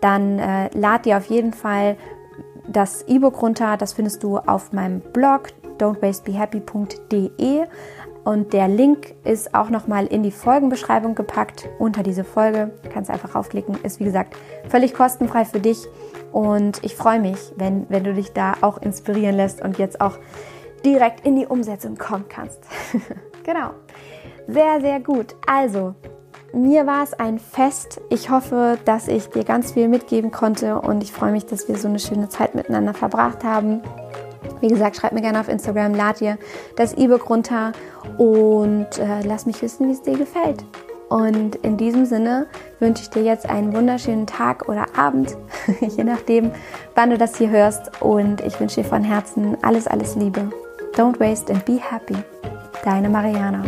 dann äh, lad dir auf jeden Fall das E-Book runter. Das findest du auf meinem Blog don'twastebehappy.de. Und der Link ist auch nochmal in die Folgenbeschreibung gepackt unter diese Folge. Du kannst einfach raufklicken. Ist wie gesagt völlig kostenfrei für dich. Und ich freue mich, wenn, wenn du dich da auch inspirieren lässt und jetzt auch direkt in die Umsetzung kommen kannst. genau. Sehr, sehr gut. Also, mir war es ein Fest. Ich hoffe, dass ich dir ganz viel mitgeben konnte und ich freue mich, dass wir so eine schöne Zeit miteinander verbracht haben. Wie gesagt, schreib mir gerne auf Instagram, lad dir das E-Book runter und äh, lass mich wissen, wie es dir gefällt. Und in diesem Sinne wünsche ich dir jetzt einen wunderschönen Tag oder Abend, je nachdem, wann du das hier hörst. Und ich wünsche dir von Herzen alles, alles Liebe. Don't waste and be happy. Deine Mariana.